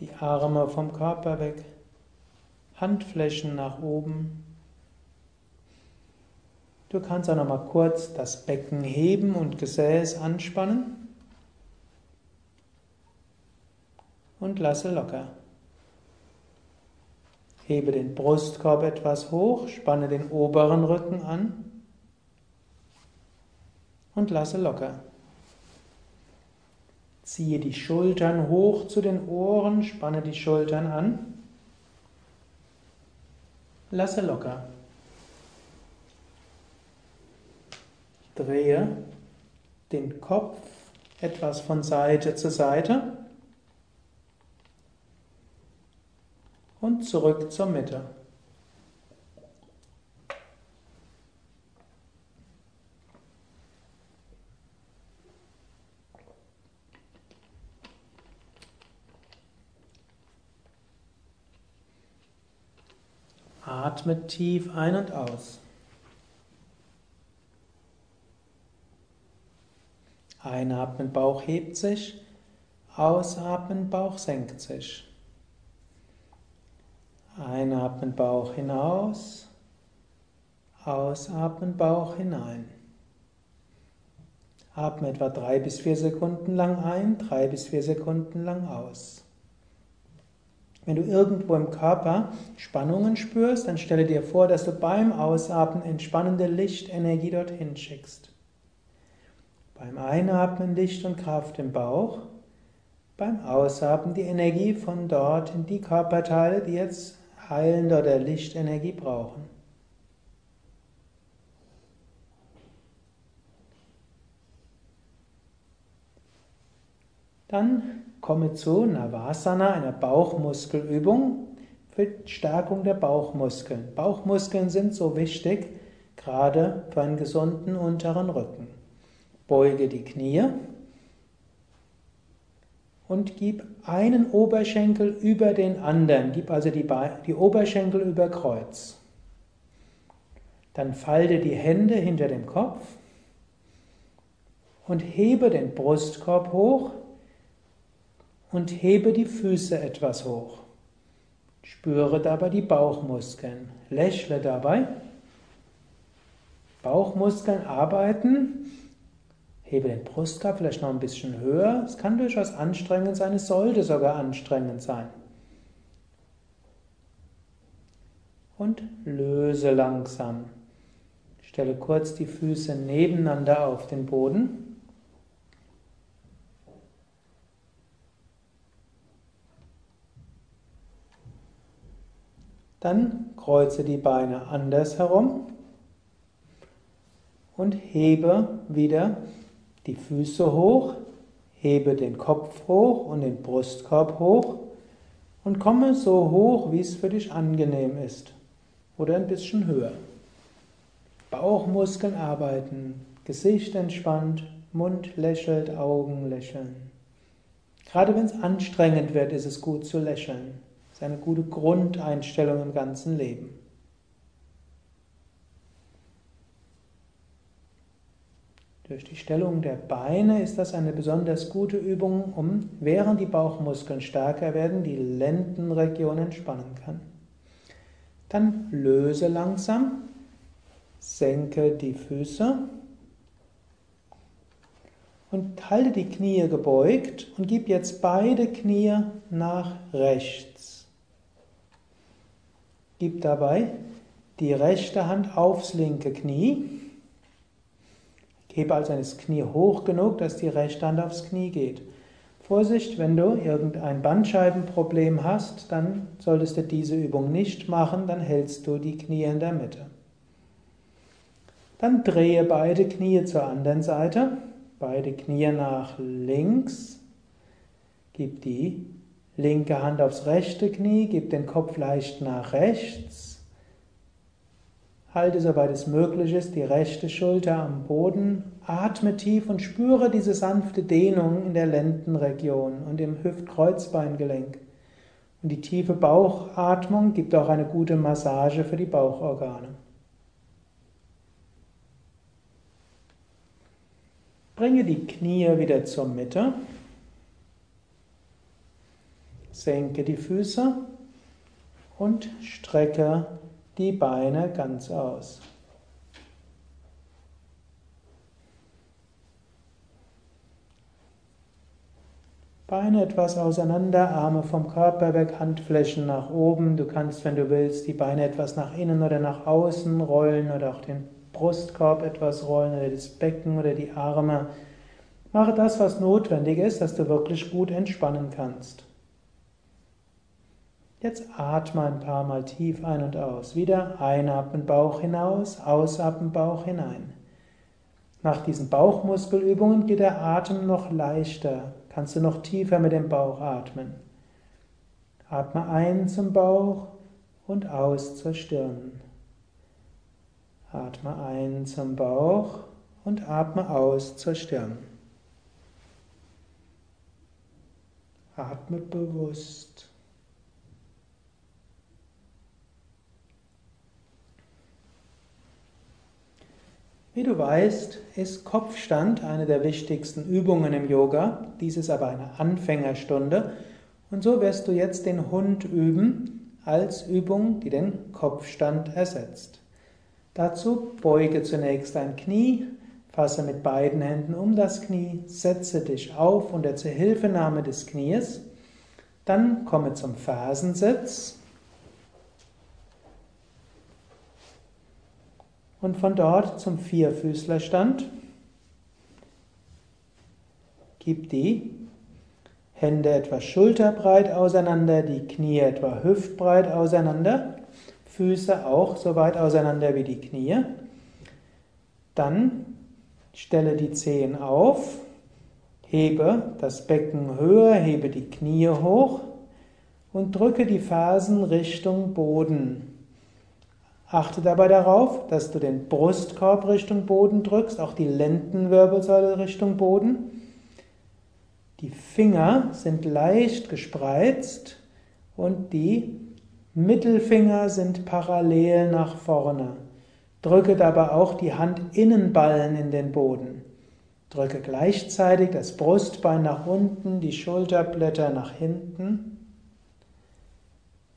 die Arme vom Körper weg, Handflächen nach oben. Du kannst auch noch mal kurz das Becken heben und Gesäß anspannen und lasse locker. Hebe den Brustkorb etwas hoch, spanne den oberen Rücken an und lasse locker. Ziehe die Schultern hoch zu den Ohren, spanne die Schultern an. Lasse locker. Drehe den Kopf etwas von Seite zu Seite und zurück zur Mitte. Atme tief ein und aus. Einatmen, Bauch hebt sich. Ausatmen, Bauch senkt sich. Einatmen, Bauch hinaus. Ausatmen, Bauch hinein. Atme etwa drei bis vier Sekunden lang ein, drei bis vier Sekunden lang aus. Wenn du irgendwo im Körper Spannungen spürst, dann stelle dir vor, dass du beim Ausatmen entspannende Lichtenergie dorthin schickst. Beim Einatmen Licht und Kraft im Bauch, beim Ausatmen die Energie von dort in die Körperteile, die jetzt heilende oder Lichtenergie brauchen. Dann komme zu Navasana, einer Bauchmuskelübung für Stärkung der Bauchmuskeln. Bauchmuskeln sind so wichtig, gerade für einen gesunden unteren Rücken. Beuge die Knie und gib einen Oberschenkel über den anderen. Gib also die, die Oberschenkel über Kreuz. Dann falte die Hände hinter dem Kopf und hebe den Brustkorb hoch und hebe die Füße etwas hoch. Spüre dabei die Bauchmuskeln. Lächle dabei. Bauchmuskeln arbeiten. Hebe den Brustkorb vielleicht noch ein bisschen höher. Es kann durchaus anstrengend sein, es sollte sogar anstrengend sein. Und löse langsam. Stelle kurz die Füße nebeneinander auf den Boden. Dann kreuze die Beine andersherum und hebe wieder die Füße hoch, hebe den Kopf hoch und den Brustkorb hoch und komme so hoch, wie es für dich angenehm ist. Oder ein bisschen höher. Bauchmuskeln arbeiten, Gesicht entspannt, Mund lächelt, Augen lächeln. Gerade wenn es anstrengend wird, ist es gut zu lächeln. Das ist eine gute Grundeinstellung im ganzen Leben. Durch die Stellung der Beine ist das eine besonders gute Übung, um während die Bauchmuskeln stärker werden, die Lendenregion entspannen kann. Dann löse langsam, senke die Füße und halte die Knie gebeugt und gib jetzt beide Knie nach rechts. Gib dabei die rechte Hand aufs linke Knie Hebe also das Knie hoch genug, dass die rechte Hand aufs Knie geht. Vorsicht, wenn du irgendein Bandscheibenproblem hast, dann solltest du diese Übung nicht machen, dann hältst du die Knie in der Mitte. Dann drehe beide Knie zur anderen Seite, beide Knie nach links, gib die linke Hand aufs rechte Knie, gib den Kopf leicht nach rechts, Halte, soweit es möglich ist, die rechte Schulter am Boden. Atme tief und spüre diese sanfte Dehnung in der Lendenregion und im Hüft-Kreuzbeingelenk. Und die tiefe Bauchatmung gibt auch eine gute Massage für die Bauchorgane. Bringe die Knie wieder zur Mitte. Senke die Füße und strecke die Beine ganz aus. Beine etwas auseinander, Arme vom Körper weg, Handflächen nach oben. Du kannst, wenn du willst, die Beine etwas nach innen oder nach außen rollen oder auch den Brustkorb etwas rollen oder das Becken oder die Arme. Mache das, was notwendig ist, dass du wirklich gut entspannen kannst. Jetzt atme ein paar Mal tief ein und aus. Wieder einatmen, Bauch hinaus, ausatmen, Bauch hinein. Nach diesen Bauchmuskelübungen geht der Atem noch leichter. Kannst du noch tiefer mit dem Bauch atmen. Atme ein zum Bauch und aus zur Stirn. Atme ein zum Bauch und atme aus zur Stirn. Atme bewusst. Wie du weißt, ist Kopfstand eine der wichtigsten Übungen im Yoga. Dies ist aber eine Anfängerstunde. Und so wirst du jetzt den Hund üben als Übung, die den Kopfstand ersetzt. Dazu beuge zunächst dein Knie, fasse mit beiden Händen um das Knie, setze dich auf unter Zuhilfenahme des Knies, dann komme zum Fersensitz und von dort zum Vierfüßlerstand. Gib die Hände etwa schulterbreit auseinander, die Knie etwa hüftbreit auseinander, Füße auch so weit auseinander wie die Knie. Dann stelle die Zehen auf, hebe das Becken höher, hebe die Knie hoch und drücke die Fersen Richtung Boden. Achte dabei darauf, dass du den Brustkorb Richtung Boden drückst, auch die Lendenwirbelsäule Richtung Boden. Die Finger sind leicht gespreizt und die Mittelfinger sind parallel nach vorne. Drücke dabei auch die Handinnenballen in den Boden. Drücke gleichzeitig das Brustbein nach unten, die Schulterblätter nach hinten.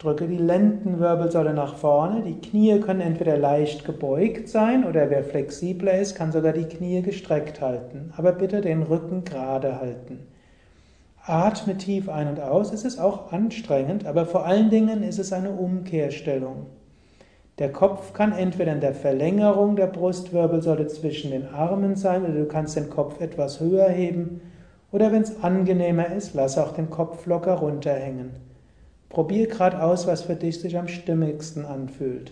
Drücke die Lendenwirbelsäule nach vorne. Die Knie können entweder leicht gebeugt sein oder wer flexibler ist, kann sogar die Knie gestreckt halten. Aber bitte den Rücken gerade halten. Atme tief ein und aus. Es ist auch anstrengend, aber vor allen Dingen ist es eine Umkehrstellung. Der Kopf kann entweder in der Verlängerung der Brustwirbelsäule zwischen den Armen sein oder du kannst den Kopf etwas höher heben. Oder wenn es angenehmer ist, lass auch den Kopf locker runterhängen. Probier gerade aus, was für dich sich am stimmigsten anfühlt.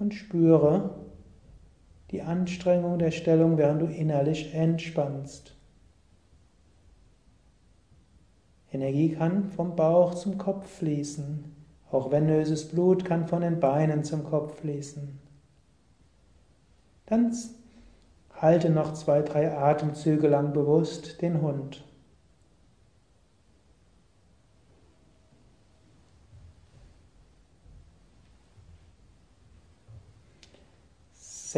Und spüre die Anstrengung der Stellung, während du innerlich entspannst. Energie kann vom Bauch zum Kopf fließen. Auch venöses Blut kann von den Beinen zum Kopf fließen. Dann halte noch zwei, drei Atemzüge lang bewusst den Hund.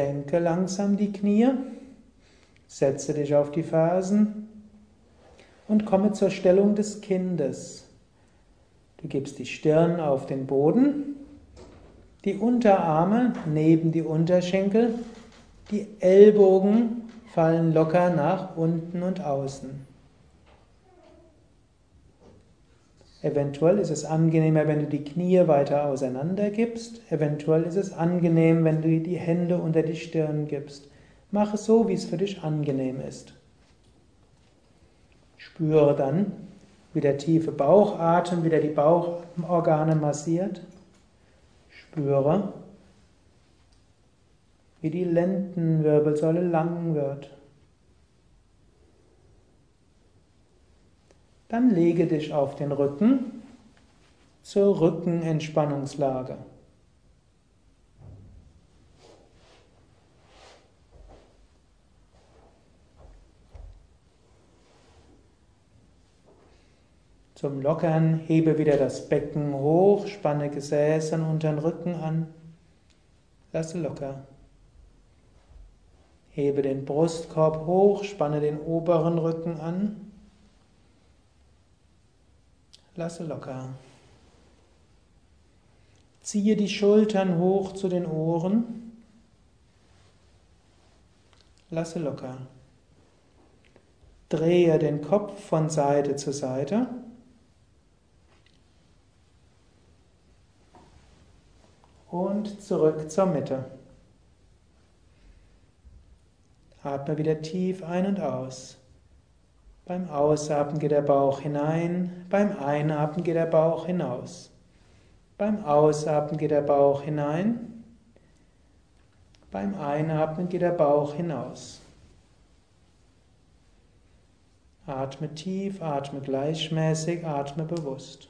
Senke langsam die Knie, setze dich auf die Fersen und komme zur Stellung des Kindes. Du gibst die Stirn auf den Boden, die Unterarme neben die Unterschenkel, die Ellbogen fallen locker nach unten und außen. Eventuell ist es angenehmer, wenn du die Knie weiter auseinander gibst. Eventuell ist es angenehm, wenn du die Hände unter die Stirn gibst. Mach es so, wie es für dich angenehm ist. Spüre dann, wie der tiefe Bauchatem wieder die Bauchorgane massiert. Spüre, wie die Lendenwirbelsäule lang wird. Dann lege dich auf den Rücken zur Rückenentspannungslage. Zum Lockern hebe wieder das Becken hoch, spanne Gesäß und unteren Rücken an. Lasse locker. Hebe den Brustkorb hoch, spanne den oberen Rücken an. Lasse locker. Ziehe die Schultern hoch zu den Ohren. Lasse locker. Drehe den Kopf von Seite zu Seite. und zurück zur Mitte. Atme wieder tief ein und aus. Beim Ausatmen geht der Bauch hinein, beim Einatmen geht der Bauch hinaus. Beim Ausatmen geht der Bauch hinein, beim Einatmen geht der Bauch hinaus. Atme tief, atme gleichmäßig, atme bewusst.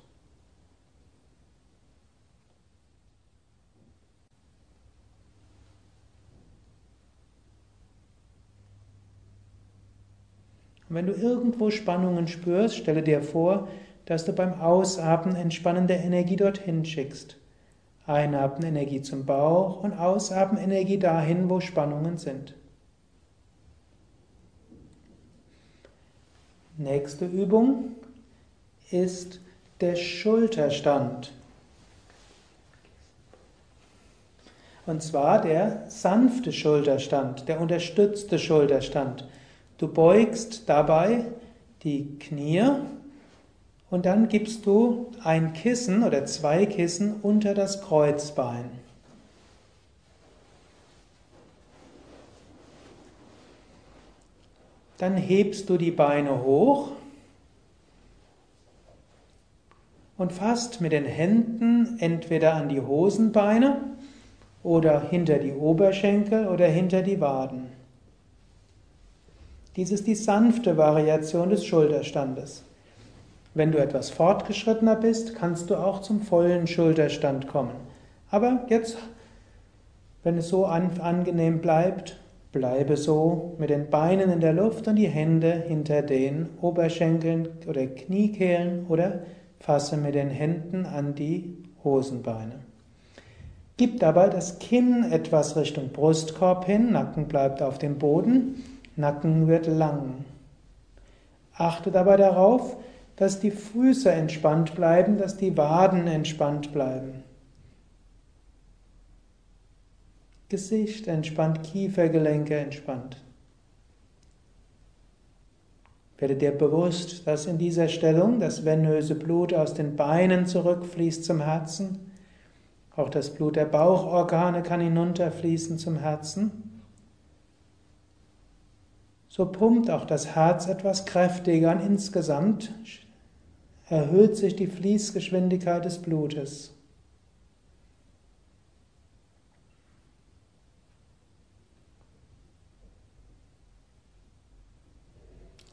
Und wenn du irgendwo Spannungen spürst, stelle dir vor, dass du beim Ausatmen entspannende Energie dorthin schickst. Einatmen Energie zum Bauch und ausatmen Energie dahin, wo Spannungen sind. Nächste Übung ist der Schulterstand. Und zwar der sanfte Schulterstand, der unterstützte Schulterstand. Du beugst dabei die Knie und dann gibst du ein Kissen oder zwei Kissen unter das Kreuzbein. Dann hebst du die Beine hoch und fasst mit den Händen entweder an die Hosenbeine oder hinter die Oberschenkel oder hinter die Waden. Dies ist die sanfte Variation des Schulterstandes. Wenn du etwas fortgeschrittener bist, kannst du auch zum vollen Schulterstand kommen. Aber jetzt, wenn es so angenehm bleibt, bleibe so mit den Beinen in der Luft und die Hände hinter den Oberschenkeln oder Kniekehlen oder fasse mit den Händen an die Hosenbeine. Gib dabei das Kinn etwas Richtung Brustkorb hin, Nacken bleibt auf dem Boden Nacken wird lang. Achte dabei darauf, dass die Füße entspannt bleiben, dass die Waden entspannt bleiben. Gesicht entspannt, Kiefergelenke entspannt. Werde dir bewusst, dass in dieser Stellung das venöse Blut aus den Beinen zurückfließt zum Herzen. Auch das Blut der Bauchorgane kann hinunterfließen zum Herzen so pumpt auch das Herz etwas kräftiger und insgesamt erhöht sich die Fließgeschwindigkeit des Blutes.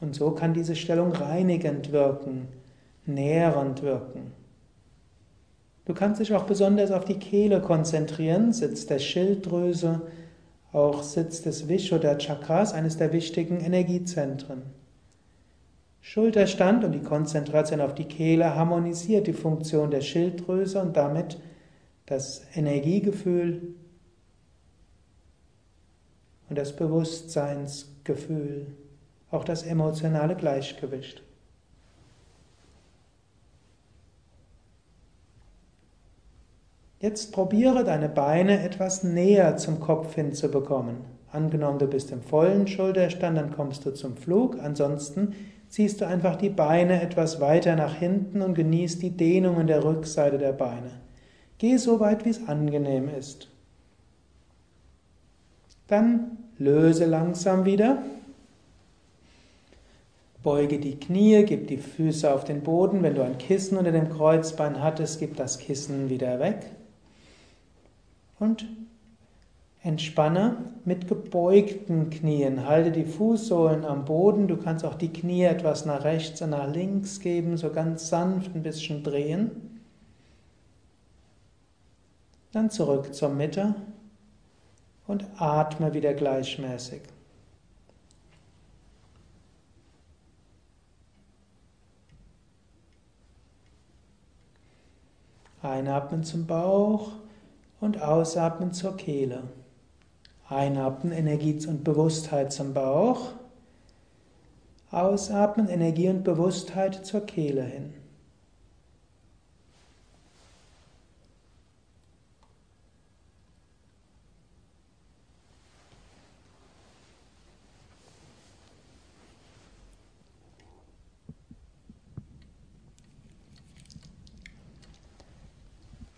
Und so kann diese Stellung reinigend wirken. nährend wirken. Du kannst dich auch besonders auf die Kehle konzentrieren, Sitz der Schilddrüse, auch Sitz des Vishuddha Chakras, eines der wichtigen Energiezentren. Schulterstand und die Konzentration auf die Kehle harmonisiert die Funktion der Schilddrüse und damit das Energiegefühl und das Bewusstseinsgefühl, auch das emotionale Gleichgewicht. Jetzt probiere deine Beine etwas näher zum Kopf hinzubekommen. Angenommen, du bist im vollen Schulterstand, dann kommst du zum Flug. Ansonsten ziehst du einfach die Beine etwas weiter nach hinten und genießt die Dehnung in der Rückseite der Beine. Geh so weit, wie es angenehm ist. Dann löse langsam wieder. Beuge die Knie, gib die Füße auf den Boden. Wenn du ein Kissen unter dem Kreuzbein hattest, gib das Kissen wieder weg. Und entspanne mit gebeugten Knien. Halte die Fußsohlen am Boden. Du kannst auch die Knie etwas nach rechts und nach links geben, so ganz sanft ein bisschen drehen. Dann zurück zur Mitte und atme wieder gleichmäßig. Einatmen zum Bauch und ausatmen zur Kehle. Einatmen Energie und Bewusstheit zum Bauch. Ausatmen Energie und Bewusstheit zur Kehle hin.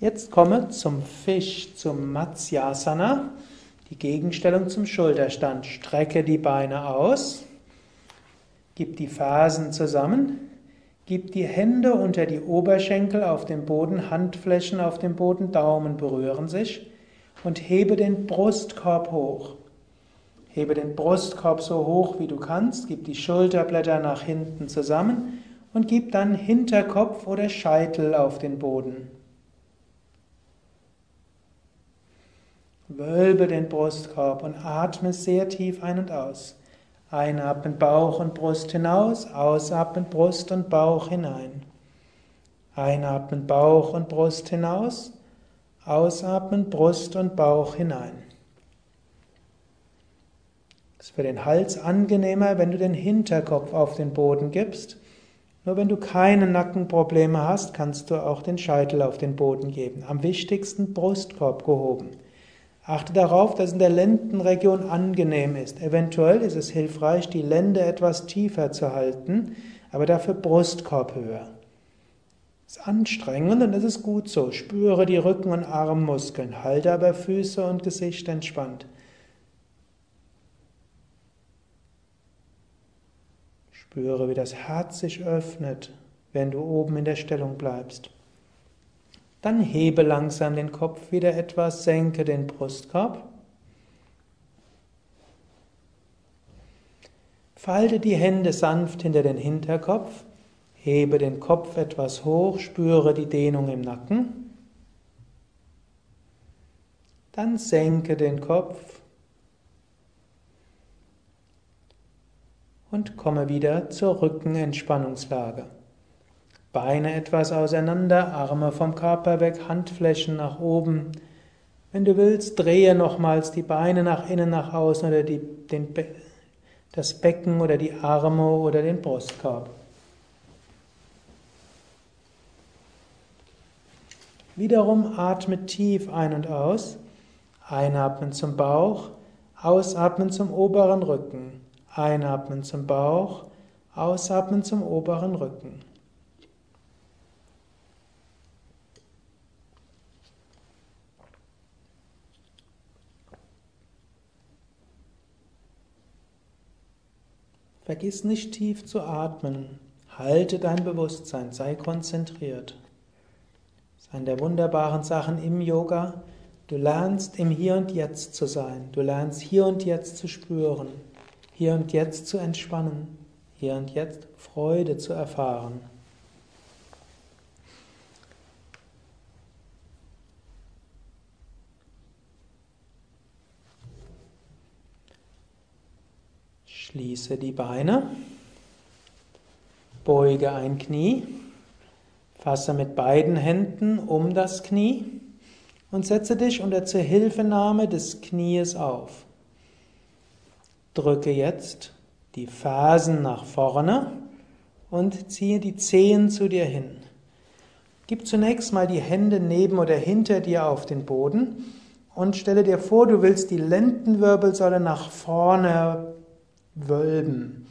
Jetzt komme zum Fisch, zum Matsyasana, die Gegenstellung zum Schulterstand. Strecke die Beine aus, gib die Fersen zusammen, gib die Hände unter die Oberschenkel auf dem Boden, Handflächen auf dem Boden, Daumen berühren sich und hebe den Brustkorb hoch. Hebe den Brustkorb so hoch wie du kannst, gib die Schulterblätter nach hinten zusammen und gib dann Hinterkopf oder Scheitel auf den Boden. Wölbe den Brustkorb und atme sehr tief ein und aus. Einatmen Bauch und Brust hinaus, ausatmen Brust und Bauch hinein. Einatmen Bauch und Brust hinaus, ausatmen Brust und Bauch hinein. Es ist für den Hals angenehmer, wenn du den Hinterkopf auf den Boden gibst. Nur wenn du keine Nackenprobleme hast, kannst du auch den Scheitel auf den Boden geben. Am wichtigsten Brustkorb gehoben. Achte darauf, dass es in der Lendenregion angenehm ist. Eventuell ist es hilfreich, die Lende etwas tiefer zu halten, aber dafür Brustkorb höher. Das ist anstrengend und das ist gut so. Spüre die Rücken- und Armmuskeln, halte aber Füße und Gesicht entspannt. Spüre, wie das Herz sich öffnet, wenn du oben in der Stellung bleibst. Dann hebe langsam den Kopf wieder etwas, senke den Brustkorb. Falte die Hände sanft hinter den Hinterkopf, hebe den Kopf etwas hoch, spüre die Dehnung im Nacken. Dann senke den Kopf und komme wieder zur Rückenentspannungslage. Beine etwas auseinander, Arme vom Körper weg, Handflächen nach oben. Wenn du willst, drehe nochmals die Beine nach innen, nach außen oder die, den das Becken oder die Arme oder den Brustkorb. Wiederum atme tief ein und aus. Einatmen zum Bauch, ausatmen zum oberen Rücken. Einatmen zum Bauch, ausatmen zum oberen Rücken. Vergiss nicht tief zu atmen. Halte dein Bewusstsein, sei konzentriert. Das ist eine der wunderbaren Sachen im Yoga. Du lernst im Hier und Jetzt zu sein. Du lernst hier und jetzt zu spüren, hier und jetzt zu entspannen, hier und jetzt Freude zu erfahren. Schließe die Beine, beuge ein Knie, fasse mit beiden Händen um das Knie und setze dich unter Zuhilfenahme des Knies auf. Drücke jetzt die Fersen nach vorne und ziehe die Zehen zu dir hin. Gib zunächst mal die Hände neben oder hinter dir auf den Boden und stelle dir vor, du willst die Lendenwirbelsäule nach vorne wölben.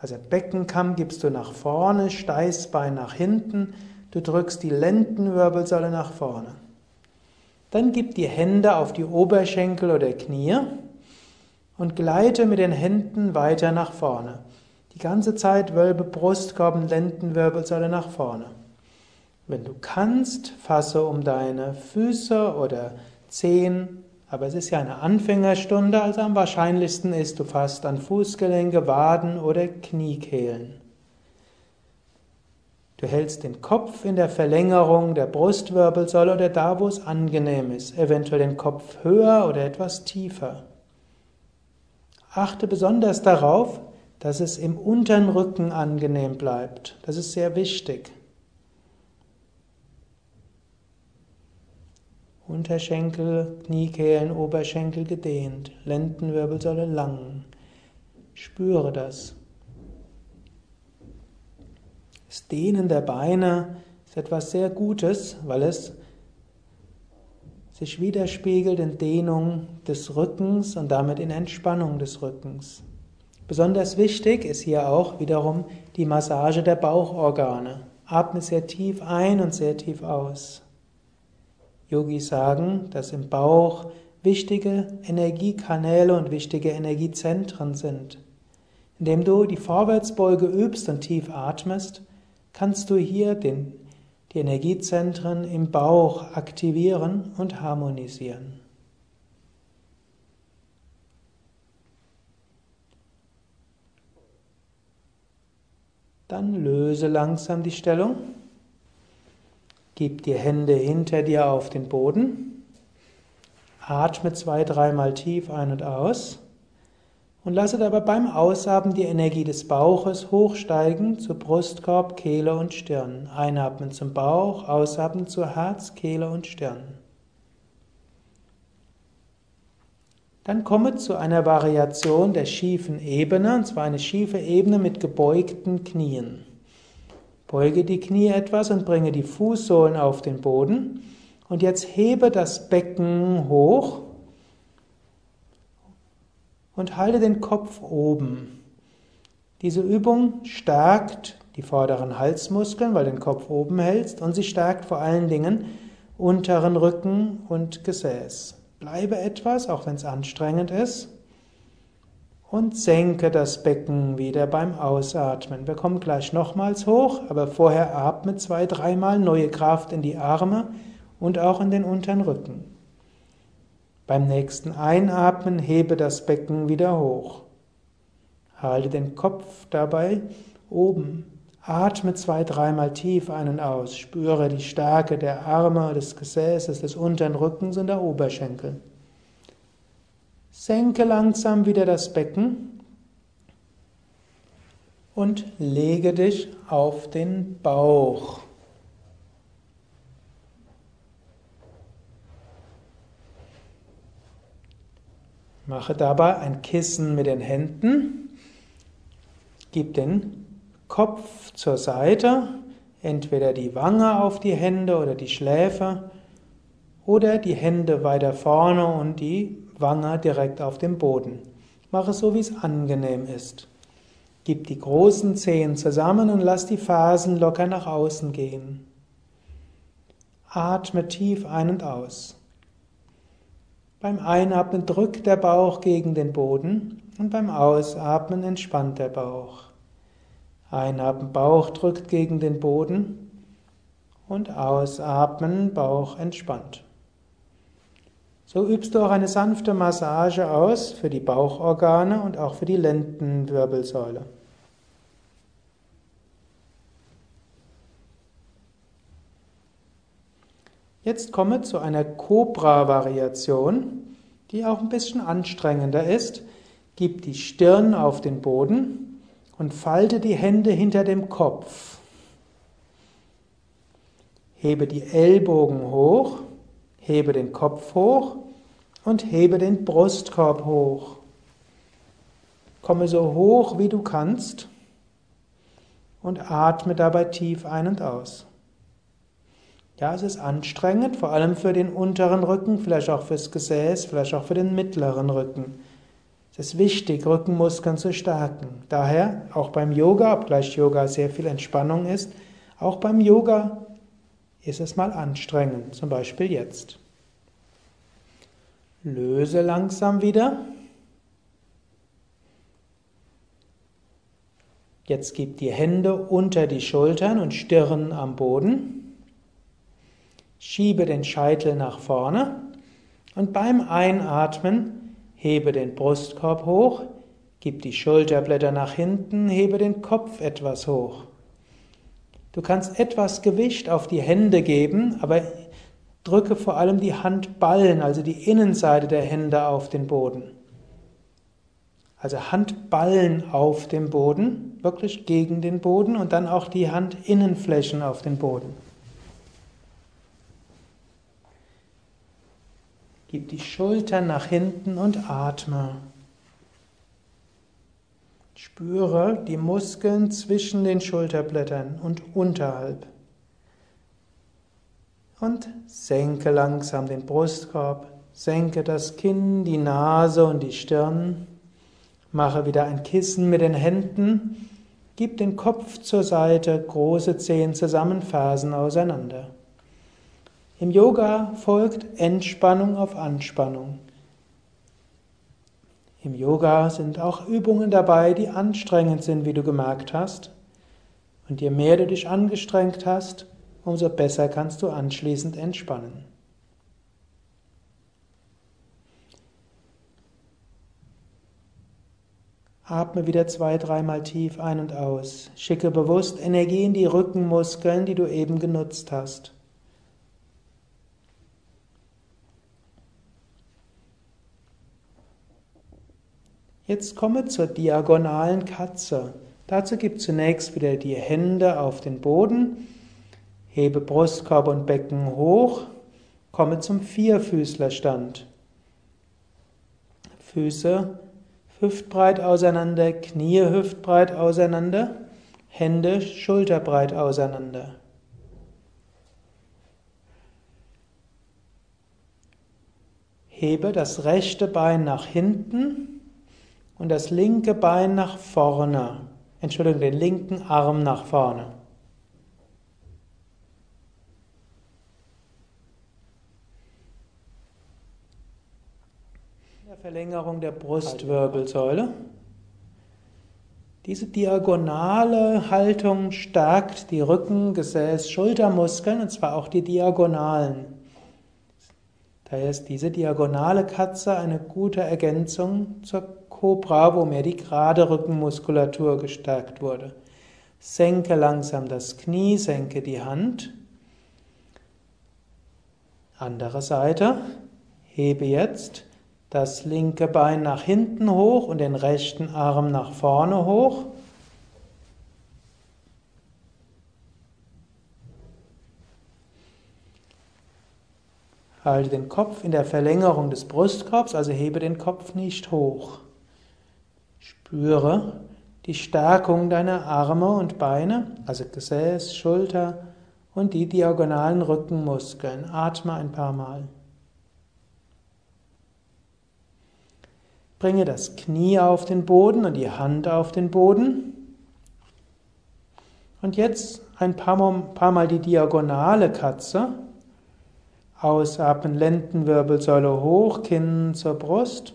Also Beckenkamm gibst du nach vorne, Steißbein nach hinten, du drückst die Lendenwirbelsäule nach vorne. Dann gib die Hände auf die Oberschenkel oder Knie und gleite mit den Händen weiter nach vorne. Die ganze Zeit wölbe Brustkorb und Lendenwirbelsäule nach vorne. Wenn du kannst, fasse um deine Füße oder Zehen aber es ist ja eine Anfängerstunde, also am wahrscheinlichsten ist, du fasst an Fußgelenke, Waden oder Kniekehlen. Du hältst den Kopf in der Verlängerung der Brustwirbelsäule oder da, wo es angenehm ist, eventuell den Kopf höher oder etwas tiefer. Achte besonders darauf, dass es im unteren Rücken angenehm bleibt. Das ist sehr wichtig. Unterschenkel, Kniekehlen, Oberschenkel gedehnt, Lendenwirbelsäule lang. Spüre das. Das Dehnen der Beine ist etwas sehr Gutes, weil es sich widerspiegelt in Dehnung des Rückens und damit in Entspannung des Rückens. Besonders wichtig ist hier auch wiederum die Massage der Bauchorgane. Atme sehr tief ein und sehr tief aus. Yogis sagen, dass im Bauch wichtige Energiekanäle und wichtige Energiezentren sind. Indem du die Vorwärtsbeuge übst und tief atmest, kannst du hier den, die Energiezentren im Bauch aktivieren und harmonisieren. Dann löse langsam die Stellung. Gib die Hände hinter dir auf den Boden. Atme zwei, dreimal tief ein und aus. Und lasse dabei beim Ausatmen die Energie des Bauches hochsteigen zu Brustkorb, Kehle und Stirn. Einatmen zum Bauch, ausatmen zu Herz, Kehle und Stirn. Dann komme zu einer Variation der schiefen Ebene, und zwar eine schiefe Ebene mit gebeugten Knien. Beuge die Knie etwas und bringe die Fußsohlen auf den Boden. Und jetzt hebe das Becken hoch und halte den Kopf oben. Diese Übung stärkt die vorderen Halsmuskeln, weil du den Kopf oben hältst, und sie stärkt vor allen Dingen unteren Rücken und Gesäß. Bleibe etwas, auch wenn es anstrengend ist und senke das Becken wieder beim Ausatmen. Wir kommen gleich nochmals hoch, aber vorher atme zwei, dreimal neue Kraft in die Arme und auch in den unteren Rücken. Beim nächsten Einatmen hebe das Becken wieder hoch. Halte den Kopf dabei oben. Atme zwei, dreimal tief ein und aus. Spüre die Stärke der Arme, des Gesäßes, des unteren Rückens und der Oberschenkel. Senke langsam wieder das Becken und lege dich auf den Bauch. Mache dabei ein Kissen mit den Händen. Gib den Kopf zur Seite, entweder die Wange auf die Hände oder die Schläfe oder die Hände weiter vorne und die Wange direkt auf dem Boden. Mache so, wie es angenehm ist. Gib die großen Zehen zusammen und lass die Fersen locker nach außen gehen. Atme tief ein und aus. Beim Einatmen drückt der Bauch gegen den Boden und beim Ausatmen entspannt der Bauch. Einatmen, Bauch drückt gegen den Boden und ausatmen, Bauch entspannt. So übst du auch eine sanfte Massage aus für die Bauchorgane und auch für die Lendenwirbelsäule. Jetzt komme zu einer Cobra-Variation, die auch ein bisschen anstrengender ist. Gib die Stirn auf den Boden und falte die Hände hinter dem Kopf. Hebe die Ellbogen hoch, hebe den Kopf hoch und hebe den Brustkorb hoch. Komme so hoch wie du kannst und atme dabei tief ein und aus. Ja, es ist anstrengend, vor allem für den unteren Rücken, vielleicht auch fürs Gesäß, vielleicht auch für den mittleren Rücken. Es ist wichtig, Rückenmuskeln zu stärken. Daher auch beim Yoga, obgleich Yoga sehr viel Entspannung ist, auch beim Yoga ist es mal anstrengend, zum Beispiel jetzt. Löse langsam wieder. Jetzt gib die Hände unter die Schultern und Stirn am Boden. Schiebe den Scheitel nach vorne und beim Einatmen hebe den Brustkorb hoch, gib die Schulterblätter nach hinten, hebe den Kopf etwas hoch. Du kannst etwas Gewicht auf die Hände geben, aber drücke vor allem die Handballen, also die Innenseite der Hände auf den Boden. Also Handballen auf dem Boden, wirklich gegen den Boden und dann auch die Handinnenflächen auf den Boden. Gib die Schultern nach hinten und atme. Spüre die Muskeln zwischen den Schulterblättern und unterhalb. Und senke langsam den Brustkorb, senke das Kinn, die Nase und die Stirn. Mache wieder ein Kissen mit den Händen. Gib den Kopf zur Seite, große Zehen zusammen, Fersen auseinander. Im Yoga folgt Entspannung auf Anspannung. Im Yoga sind auch Übungen dabei, die anstrengend sind, wie du gemerkt hast. Und je mehr du dich angestrengt hast, umso besser kannst du anschließend entspannen. Atme wieder zwei, dreimal tief ein und aus. Schicke bewusst Energie in die Rückenmuskeln, die du eben genutzt hast. Jetzt komme zur diagonalen Katze. Dazu gib zunächst wieder die Hände auf den Boden, hebe Brustkorb und Becken hoch, komme zum Vierfüßlerstand. Füße hüftbreit auseinander, Knie hüftbreit auseinander, Hände schulterbreit auseinander. Hebe das rechte Bein nach hinten und das linke Bein nach vorne. Entschuldigung, den linken Arm nach vorne. Verlängerung der Brustwirbelsäule. Diese diagonale Haltung stärkt die Rücken-, Gesäß-, Schultermuskeln und zwar auch die Diagonalen. Daher ist diese diagonale Katze eine gute Ergänzung zur Cobra, wo mehr die gerade Rückenmuskulatur gestärkt wurde. Senke langsam das Knie, senke die Hand. Andere Seite. Hebe jetzt das linke Bein nach hinten hoch und den rechten Arm nach vorne hoch. Halte den Kopf in der Verlängerung des Brustkorbs, also hebe den Kopf nicht hoch. Spüre die Stärkung deiner Arme und Beine, also Gesäß, Schulter und die diagonalen Rückenmuskeln. Atme ein paar Mal. Bringe das Knie auf den Boden und die Hand auf den Boden. Und jetzt ein paar Mal, paar Mal die diagonale Katze. Ausatmen, Lendenwirbelsäule hoch, Kinn zur Brust.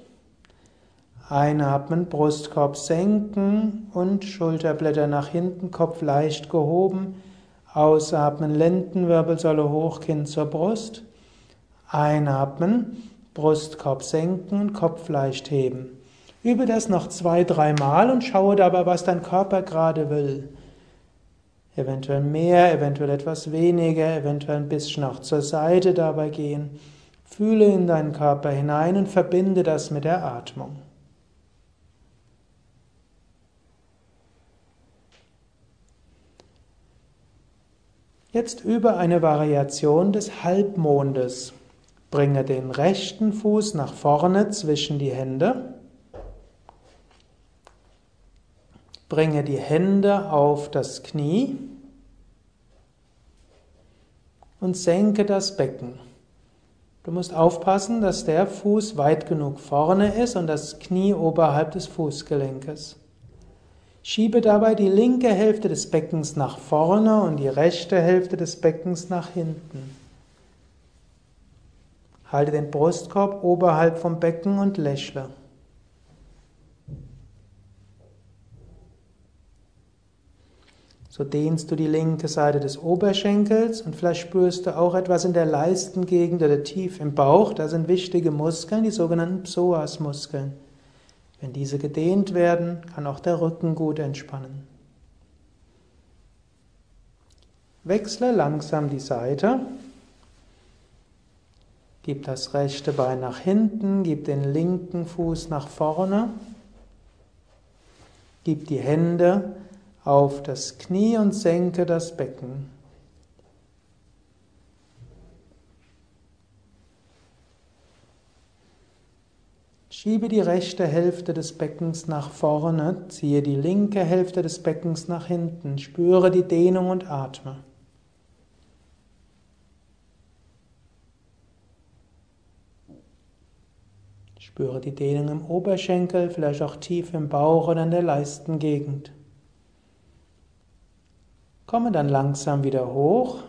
Einatmen, Brustkorb senken und Schulterblätter nach hinten, Kopf leicht gehoben. Ausatmen, Lendenwirbelsäule hoch, Kinn zur Brust. Einatmen, Brustkorb senken, Kopf leicht heben. Übe das noch zwei, dreimal und schaue dabei, was dein Körper gerade will. Eventuell mehr, eventuell etwas weniger, eventuell ein bisschen auch zur Seite dabei gehen. Fühle in deinen Körper hinein und verbinde das mit der Atmung. Jetzt über eine Variation des Halbmondes. Bringe den rechten Fuß nach vorne zwischen die Hände. Bringe die Hände auf das Knie und senke das Becken. Du musst aufpassen, dass der Fuß weit genug vorne ist und das Knie oberhalb des Fußgelenkes. Schiebe dabei die linke Hälfte des Beckens nach vorne und die rechte Hälfte des Beckens nach hinten. Halte den Brustkorb oberhalb vom Becken und lächle. So dehnst du die linke Seite des Oberschenkels und vielleicht spürst du auch etwas in der Leistengegend oder tief im Bauch. Da sind wichtige Muskeln, die sogenannten Psoasmuskeln. Wenn diese gedehnt werden, kann auch der Rücken gut entspannen. Wechsle langsam die Seite. Gib das rechte Bein nach hinten, gib den linken Fuß nach vorne. Gib die Hände auf das Knie und senke das Becken. Schiebe die rechte Hälfte des Beckens nach vorne, ziehe die linke Hälfte des Beckens nach hinten, spüre die Dehnung und atme. Spüre die Dehnung im Oberschenkel, vielleicht auch tief im Bauch oder in der Leistengegend. Komme dann langsam wieder hoch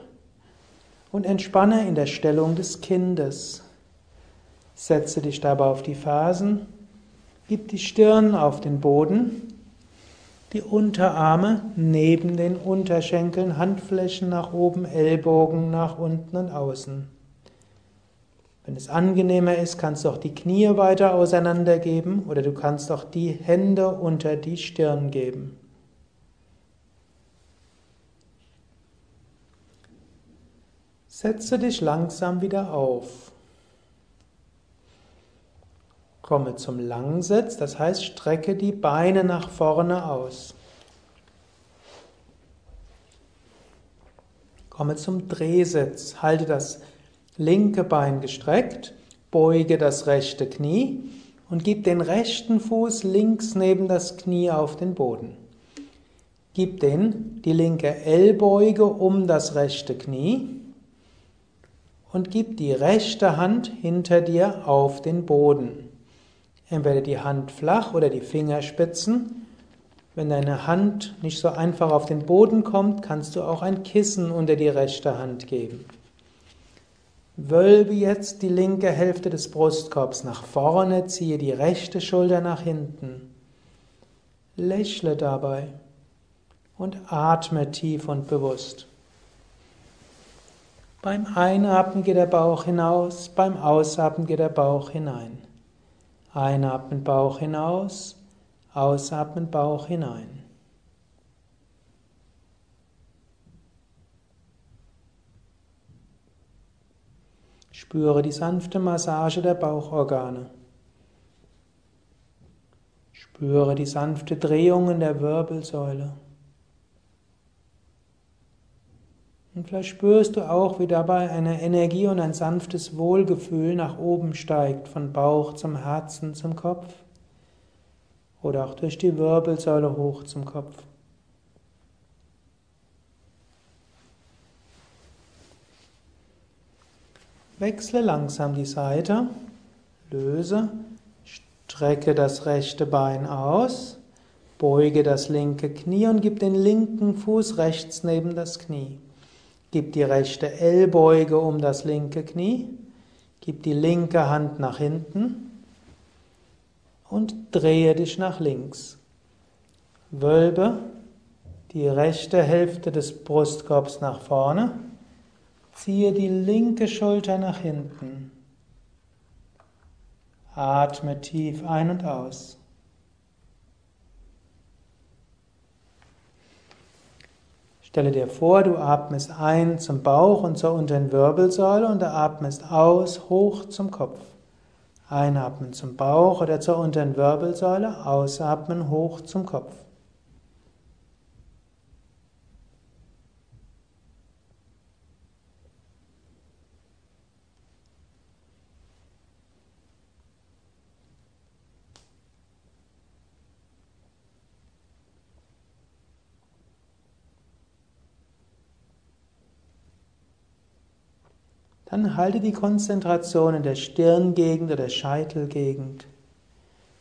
und entspanne in der Stellung des Kindes. Setze dich dabei auf die Fersen, gib die Stirn auf den Boden, die Unterarme neben den Unterschenkeln, Handflächen nach oben, Ellbogen nach unten und außen. Wenn es angenehmer ist, kannst du auch die Knie weiter auseinandergeben oder du kannst auch die Hände unter die Stirn geben. Setze dich langsam wieder auf. Komme zum Langsitz, das heißt, strecke die Beine nach vorne aus. Komme zum Drehsitz, halte das linke Bein gestreckt, beuge das rechte Knie und gib den rechten Fuß links neben das Knie auf den Boden. Gib den, die linke Ellbeuge um das rechte Knie und gib die rechte Hand hinter dir auf den Boden. Entweder die Hand flach oder die Fingerspitzen. Wenn deine Hand nicht so einfach auf den Boden kommt, kannst du auch ein Kissen unter die rechte Hand geben. Wölbe jetzt die linke Hälfte des Brustkorbs nach vorne, ziehe die rechte Schulter nach hinten. Lächle dabei und atme tief und bewusst. Beim Einatmen geht der Bauch hinaus, beim Ausatmen geht der Bauch hinein. Einatmen Bauch hinaus, ausatmen Bauch hinein. Spüre die sanfte Massage der Bauchorgane. Spüre die sanfte Drehung in der Wirbelsäule. Und vielleicht spürst du auch, wie dabei eine Energie und ein sanftes Wohlgefühl nach oben steigt, von Bauch zum Herzen zum Kopf oder auch durch die Wirbelsäule hoch zum Kopf. Wechsle langsam die Seite, löse, strecke das rechte Bein aus, beuge das linke Knie und gib den linken Fuß rechts neben das Knie. Gib die rechte Ellbeuge um das linke Knie, gib die linke Hand nach hinten und drehe dich nach links. Wölbe die rechte Hälfte des Brustkorbs nach vorne, ziehe die linke Schulter nach hinten. Atme tief ein und aus. Stelle dir vor, du atmest ein zum Bauch und zur unteren Wirbelsäule und du atmest aus hoch zum Kopf. Einatmen zum Bauch oder zur unteren Wirbelsäule, ausatmen hoch zum Kopf. Dann halte die Konzentration in der Stirngegend oder Scheitelgegend.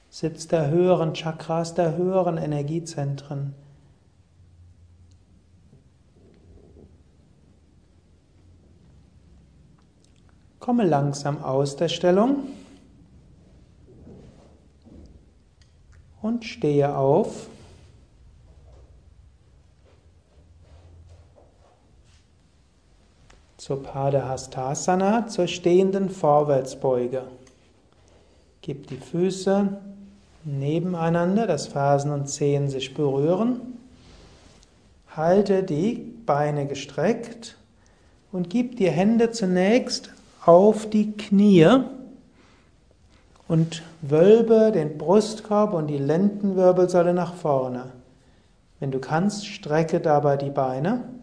Sitz der höheren Chakras, der höheren Energiezentren. Komme langsam aus der Stellung und stehe auf. Zur Padahastasana, zur stehenden Vorwärtsbeuge. Gib die Füße nebeneinander, dass Fersen und Zehen sich berühren. Halte die Beine gestreckt und gib die Hände zunächst auf die Knie und wölbe den Brustkorb und die Lendenwirbelsäule nach vorne. Wenn du kannst, strecke dabei die Beine,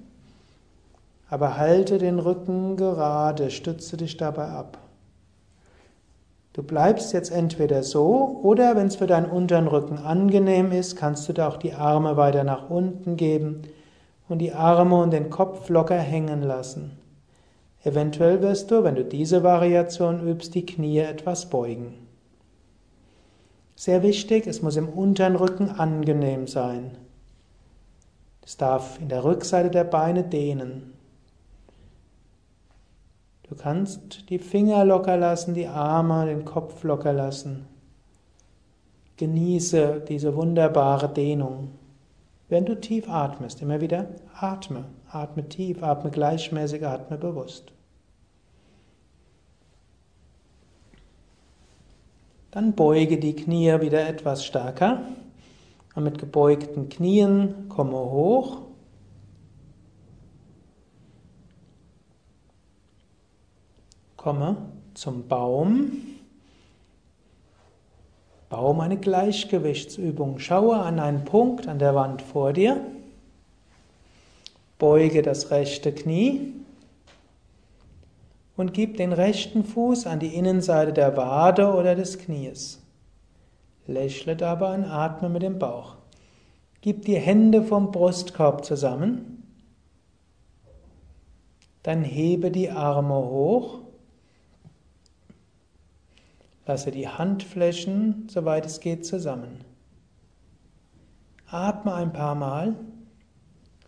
aber halte den Rücken gerade, stütze dich dabei ab. Du bleibst jetzt entweder so oder wenn es für deinen unteren Rücken angenehm ist, kannst du da auch die Arme weiter nach unten geben und die Arme und den Kopf locker hängen lassen. Eventuell wirst du, wenn du diese Variation übst, die Knie etwas beugen. Sehr wichtig, es muss im unteren Rücken angenehm sein. Es darf in der Rückseite der Beine dehnen. Du kannst die Finger locker lassen, die Arme, den Kopf locker lassen. Genieße diese wunderbare Dehnung. Wenn du tief atmest, immer wieder atme. Atme tief, atme gleichmäßig, atme bewusst. Dann beuge die Knie wieder etwas stärker. Und mit gebeugten Knien komme hoch. Komme zum Baum. Baum eine Gleichgewichtsübung. Schaue an einen Punkt an der Wand vor dir. Beuge das rechte Knie und gib den rechten Fuß an die Innenseite der Wade oder des Knies. Lächle dabei und atme mit dem Bauch. Gib die Hände vom Brustkorb zusammen. Dann hebe die Arme hoch. Lasse die Handflächen, soweit es geht, zusammen. Atme ein paar Mal.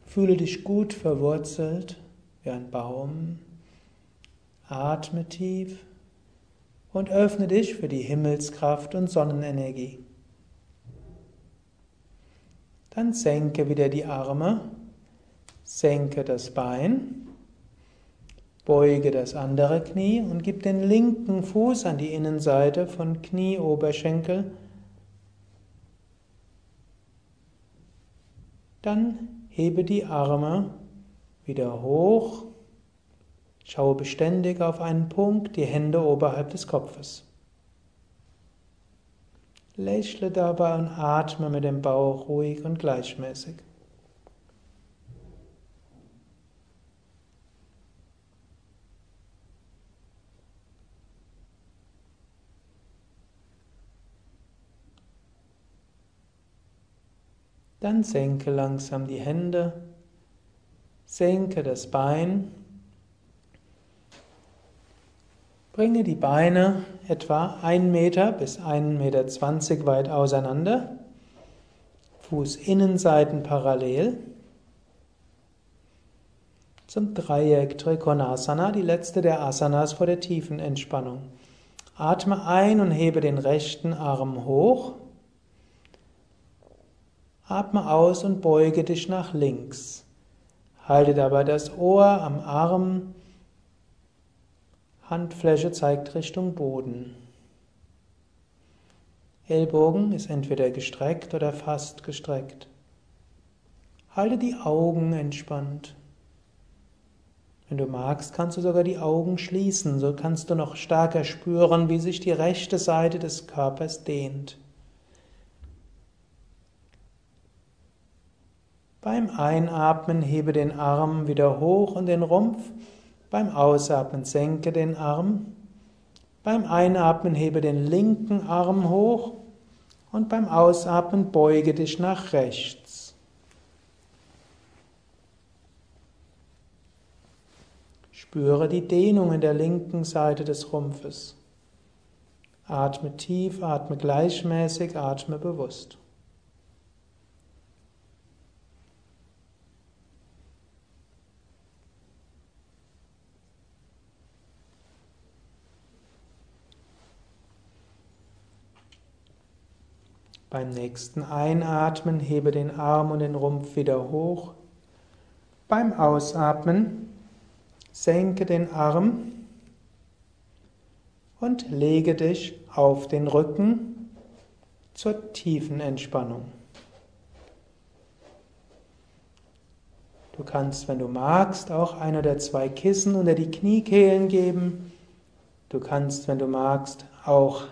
Fühle dich gut verwurzelt wie ein Baum. Atme tief und öffne dich für die Himmelskraft und Sonnenenergie. Dann senke wieder die Arme, senke das Bein, beuge das andere Knie und gib den linken Fuß an die Innenseite von Knie, Oberschenkel. Dann hebe die Arme wieder hoch Schaue beständig auf einen Punkt, die Hände oberhalb des Kopfes. Lächle dabei und atme mit dem Bauch ruhig und gleichmäßig. Dann senke langsam die Hände, senke das Bein Bringe die Beine etwa 1 Meter bis 1,20 Meter weit auseinander, Fußinnenseiten parallel. Zum Dreieck Trikonasana, die letzte der Asanas vor der tiefen Entspannung. Atme ein und hebe den rechten Arm hoch. Atme aus und beuge dich nach links. Halte dabei das Ohr am Arm Handfläche zeigt Richtung Boden. Ellbogen ist entweder gestreckt oder fast gestreckt. Halte die Augen entspannt. Wenn du magst, kannst du sogar die Augen schließen, so kannst du noch stärker spüren, wie sich die rechte Seite des Körpers dehnt. Beim Einatmen hebe den Arm wieder hoch und den Rumpf beim Ausatmen senke den Arm. Beim Einatmen hebe den linken Arm hoch und beim Ausatmen beuge dich nach rechts. Spüre die Dehnung in der linken Seite des Rumpfes. Atme tief, atme gleichmäßig, atme bewusst. Beim nächsten Einatmen hebe den Arm und den Rumpf wieder hoch. Beim Ausatmen senke den Arm und lege dich auf den Rücken zur tiefen Entspannung. Du kannst, wenn du magst, auch ein oder zwei Kissen unter die Kniekehlen geben. Du kannst, wenn du magst, auch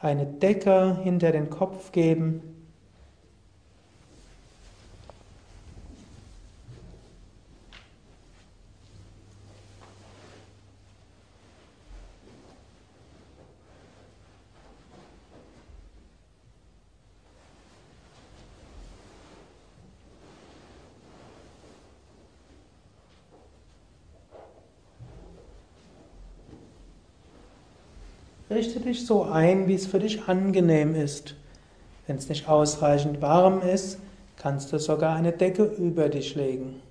eine Decke hinter den Kopf geben. Richte dich so ein, wie es für dich angenehm ist. Wenn es nicht ausreichend warm ist, kannst du sogar eine Decke über dich legen.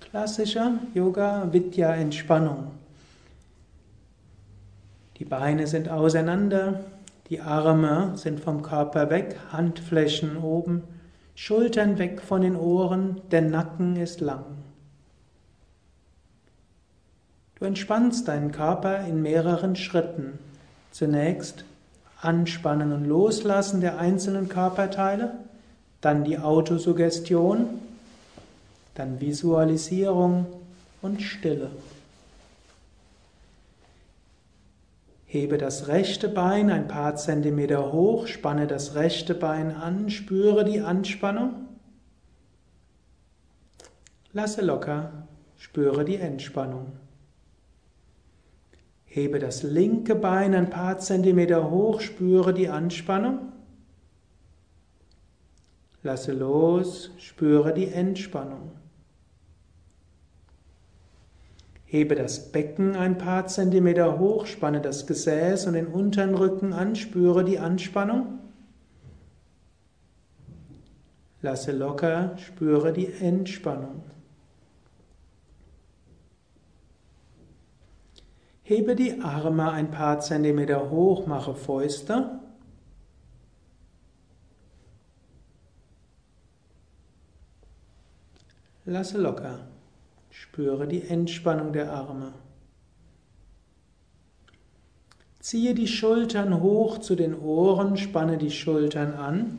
Klassischer Yoga Vidya Entspannung. Die Beine sind auseinander, die Arme sind vom Körper weg, Handflächen oben. Schultern weg von den Ohren, der Nacken ist lang. Du entspannst deinen Körper in mehreren Schritten. Zunächst Anspannen und Loslassen der einzelnen Körperteile, dann die Autosuggestion, dann Visualisierung und Stille. Hebe das rechte Bein ein paar Zentimeter hoch, spanne das rechte Bein an, spüre die Anspannung. Lasse locker, spüre die Entspannung. Hebe das linke Bein ein paar Zentimeter hoch, spüre die Anspannung. Lasse los, spüre die Entspannung. Hebe das Becken ein paar Zentimeter hoch, spanne das Gesäß und den unteren Rücken an, spüre die Anspannung. Lasse locker, spüre die Entspannung. Hebe die Arme ein paar Zentimeter hoch, mache Fäuste. Lasse locker. Spüre die Entspannung der Arme. Ziehe die Schultern hoch zu den Ohren, spanne die Schultern an.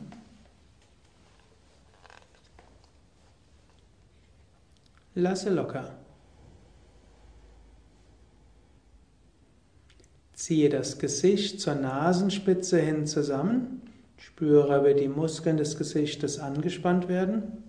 Lasse locker. Ziehe das Gesicht zur Nasenspitze hin zusammen. Spüre, wie die Muskeln des Gesichtes angespannt werden.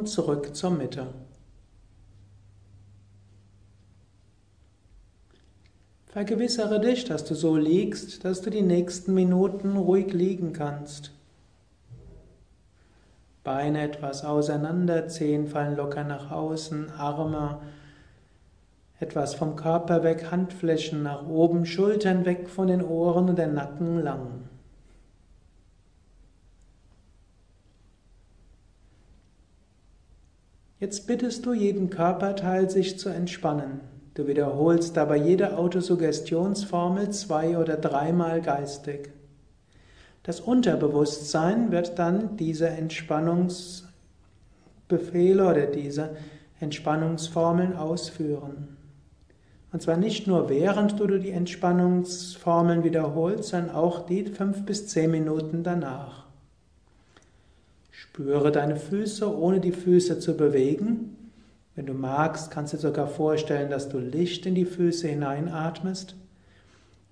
Und zurück zur Mitte. Vergewissere dich, dass du so liegst, dass du die nächsten Minuten ruhig liegen kannst. Beine etwas auseinander, Zehen fallen locker nach außen, Arme etwas vom Körper weg, Handflächen nach oben, Schultern weg von den Ohren und der Nacken lang. Jetzt bittest du jeden Körperteil, sich zu entspannen. Du wiederholst dabei jede Autosuggestionsformel zwei oder dreimal geistig. Das Unterbewusstsein wird dann diese Entspannungsbefehle oder diese Entspannungsformeln ausführen. Und zwar nicht nur während du die Entspannungsformeln wiederholst, sondern auch die fünf bis zehn Minuten danach. Spüre deine Füße, ohne die Füße zu bewegen. Wenn du magst, kannst du dir sogar vorstellen, dass du Licht in die Füße hineinatmest.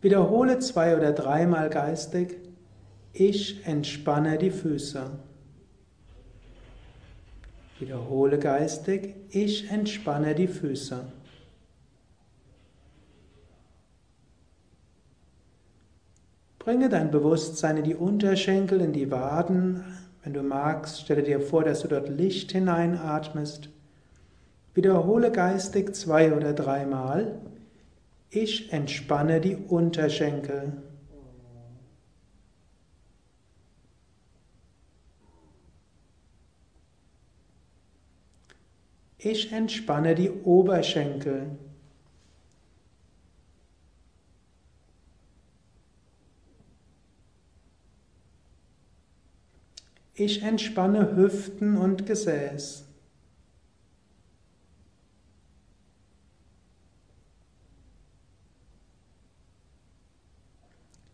Wiederhole zwei oder dreimal geistig, ich entspanne die Füße. Wiederhole geistig, ich entspanne die Füße. Bringe dein Bewusstsein in die Unterschenkel, in die Waden. Wenn du magst, stelle dir vor, dass du dort Licht hineinatmest. Wiederhole geistig zwei oder dreimal. Ich entspanne die Unterschenkel. Ich entspanne die Oberschenkel. Ich entspanne Hüften und Gesäß.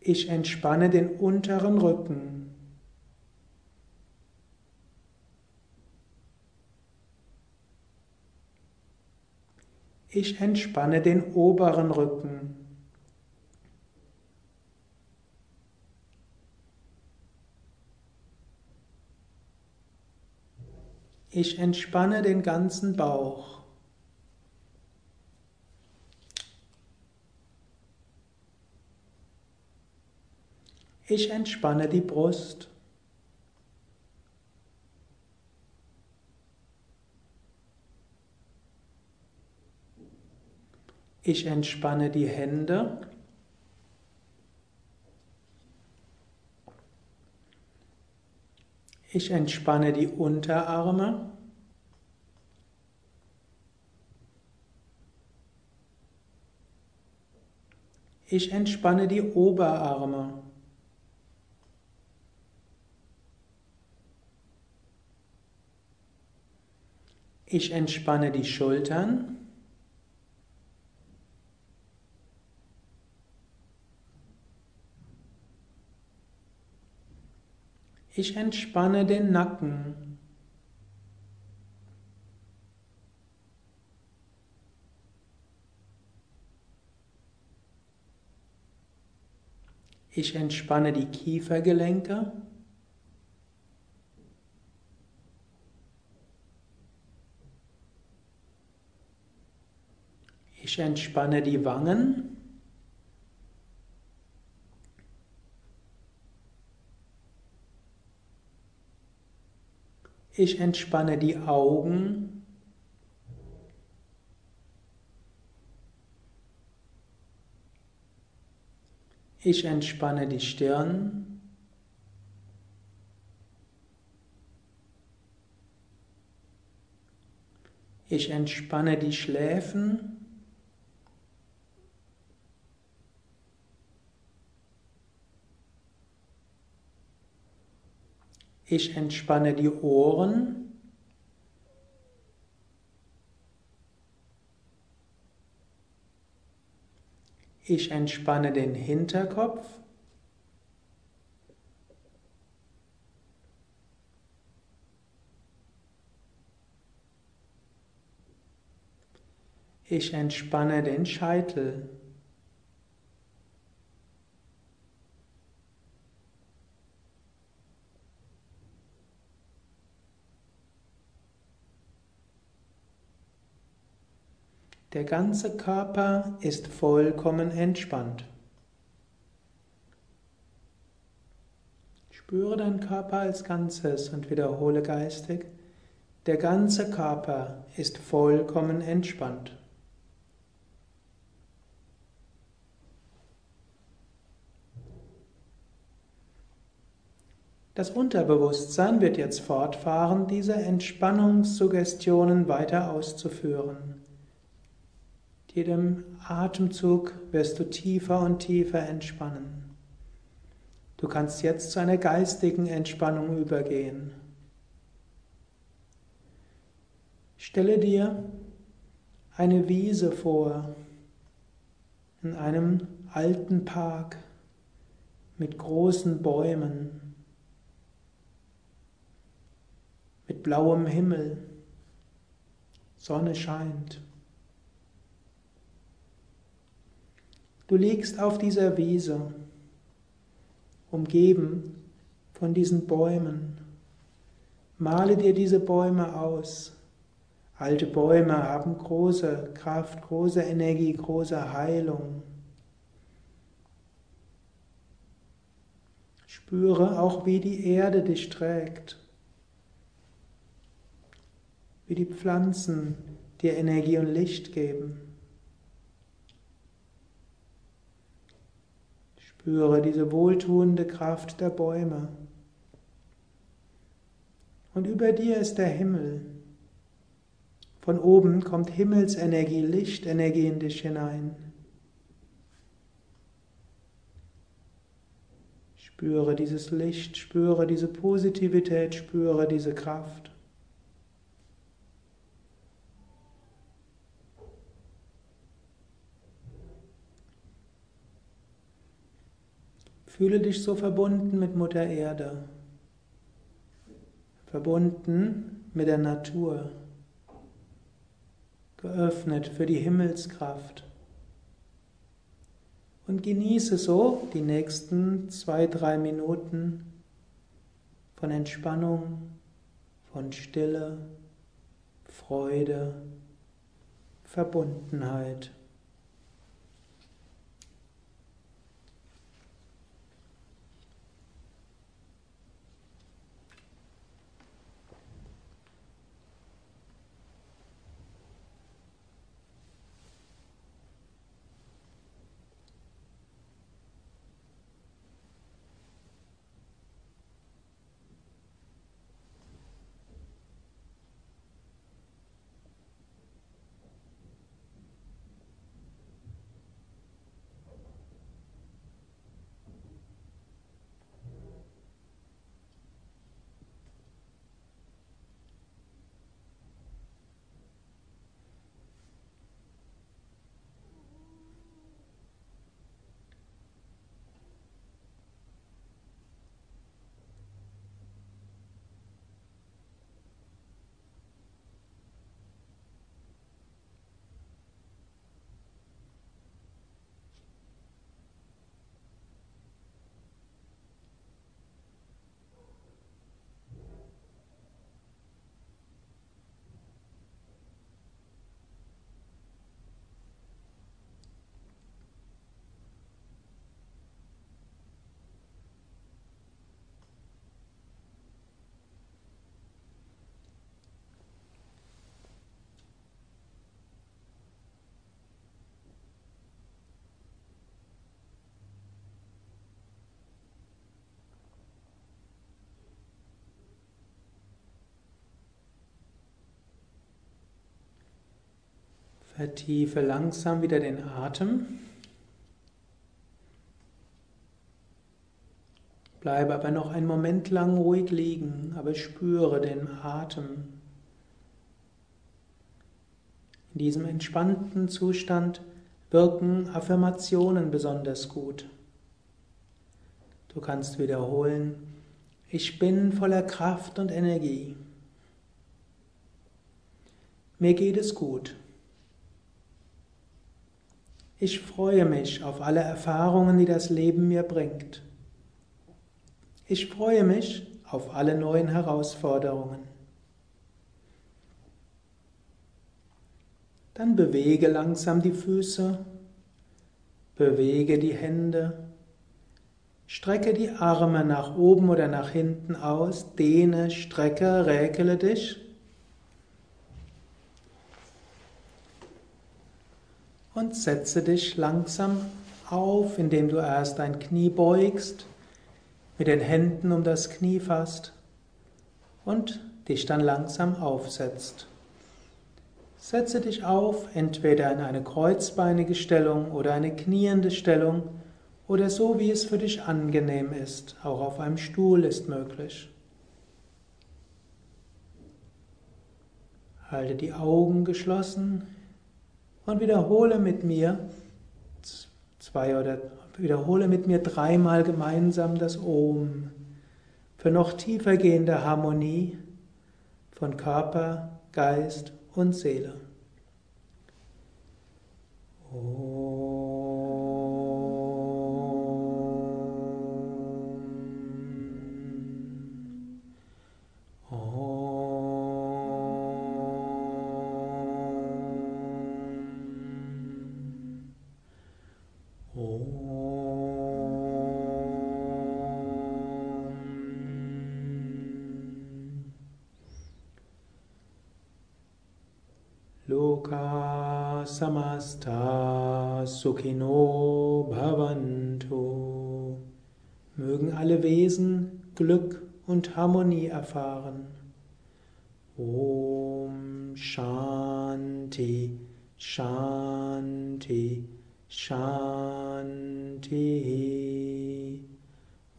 Ich entspanne den unteren Rücken. Ich entspanne den oberen Rücken. Ich entspanne den ganzen Bauch. Ich entspanne die Brust. Ich entspanne die Hände. Ich entspanne die Unterarme. Ich entspanne die Oberarme. Ich entspanne die Schultern. Ich entspanne den Nacken. Ich entspanne die Kiefergelenke. Ich entspanne die Wangen. Ich entspanne die Augen. Ich entspanne die Stirn. Ich entspanne die Schläfen. Ich entspanne die Ohren. Ich entspanne den Hinterkopf. Ich entspanne den Scheitel. Der ganze Körper ist vollkommen entspannt. Spüre deinen Körper als Ganzes und wiederhole geistig, der ganze Körper ist vollkommen entspannt. Das Unterbewusstsein wird jetzt fortfahren, diese Entspannungssuggestionen weiter auszuführen jedem Atemzug wirst du tiefer und tiefer entspannen. Du kannst jetzt zu einer geistigen Entspannung übergehen. Stelle dir eine Wiese vor, in einem alten Park mit großen Bäumen, mit blauem Himmel, Sonne scheint. Du liegst auf dieser Wiese, umgeben von diesen Bäumen. Male dir diese Bäume aus. Alte Bäume haben große Kraft, große Energie, große Heilung. Spüre auch, wie die Erde dich trägt, wie die Pflanzen dir Energie und Licht geben. Spüre diese wohltuende Kraft der Bäume. Und über dir ist der Himmel. Von oben kommt Himmelsenergie, Lichtenergie in dich hinein. Spüre dieses Licht, spüre diese Positivität, spüre diese Kraft. Fühle dich so verbunden mit Mutter Erde, verbunden mit der Natur, geöffnet für die Himmelskraft. Und genieße so die nächsten zwei, drei Minuten von Entspannung, von Stille, Freude, Verbundenheit. Vertiefe langsam wieder den Atem. Bleibe aber noch einen Moment lang ruhig liegen, aber spüre den Atem. In diesem entspannten Zustand wirken Affirmationen besonders gut. Du kannst wiederholen, ich bin voller Kraft und Energie. Mir geht es gut. Ich freue mich auf alle Erfahrungen, die das Leben mir bringt. Ich freue mich auf alle neuen Herausforderungen. Dann bewege langsam die Füße, bewege die Hände, strecke die Arme nach oben oder nach hinten aus, dehne, strecke, räkele dich. Und setze dich langsam auf, indem du erst dein Knie beugst, mit den Händen um das Knie fasst und dich dann langsam aufsetzt. Setze dich auf, entweder in eine kreuzbeinige Stellung oder eine kniende Stellung oder so, wie es für dich angenehm ist. Auch auf einem Stuhl ist möglich. Halte die Augen geschlossen, und wiederhole mit mir zwei oder wiederhole mit mir dreimal gemeinsam das Om für noch tiefer gehende Harmonie von Körper, Geist und Seele. Loka samasta sukhino bhavantu. Mögen alle Wesen Glück und Harmonie erfahren. Om Shanti Shanti Shanti.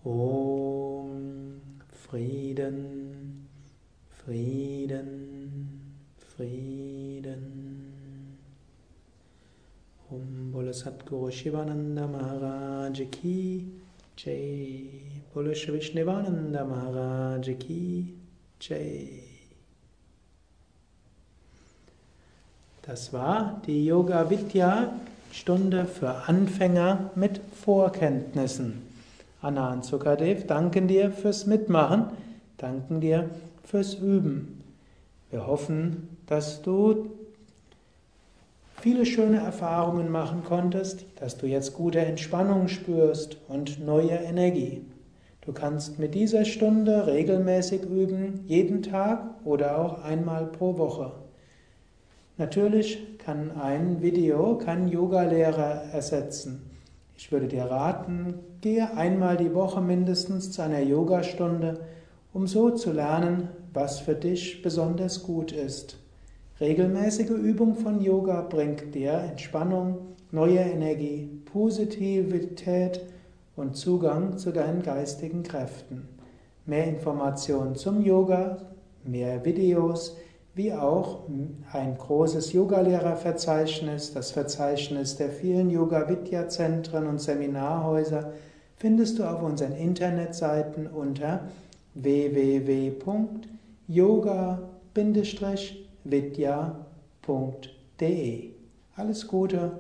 Om Frieden Frieden Om Bole Satguru Shivananda Maharaj Ki Jai. Bole Shri Maharaj Ki Jai. Das war die Yoga Vidya Stunde für Anfänger mit Vorkenntnissen. Anna und Sukadev danken dir fürs Mitmachen, danken dir fürs Üben. Wir hoffen, dass du viele schöne Erfahrungen machen konntest, dass du jetzt gute Entspannung spürst und neue Energie. Du kannst mit dieser Stunde regelmäßig üben, jeden Tag oder auch einmal pro Woche. Natürlich kann ein Video keinen Yogalehrer ersetzen. Ich würde dir raten, gehe einmal die Woche mindestens zu einer Yogastunde, um so zu lernen, was für dich besonders gut ist. Regelmäßige Übung von Yoga bringt dir Entspannung, neue Energie, Positivität und Zugang zu deinen geistigen Kräften. Mehr Informationen zum Yoga, mehr Videos, wie auch ein großes Yogalehrerverzeichnis, das Verzeichnis der vielen Yoga-Vidya-Zentren und Seminarhäuser, findest du auf unseren Internetseiten unter www.yoga-vidya.com vidya.de. Alles Gute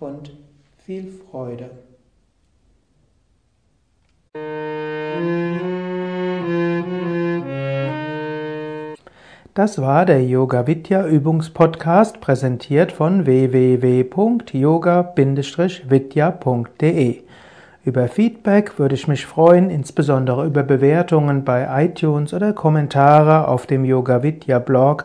und viel Freude. Das war der Yoga Vidya Übungspodcast, präsentiert von www.yoga-vidya.de. Über Feedback würde ich mich freuen, insbesondere über Bewertungen bei iTunes oder Kommentare auf dem Yoga Vidya Blog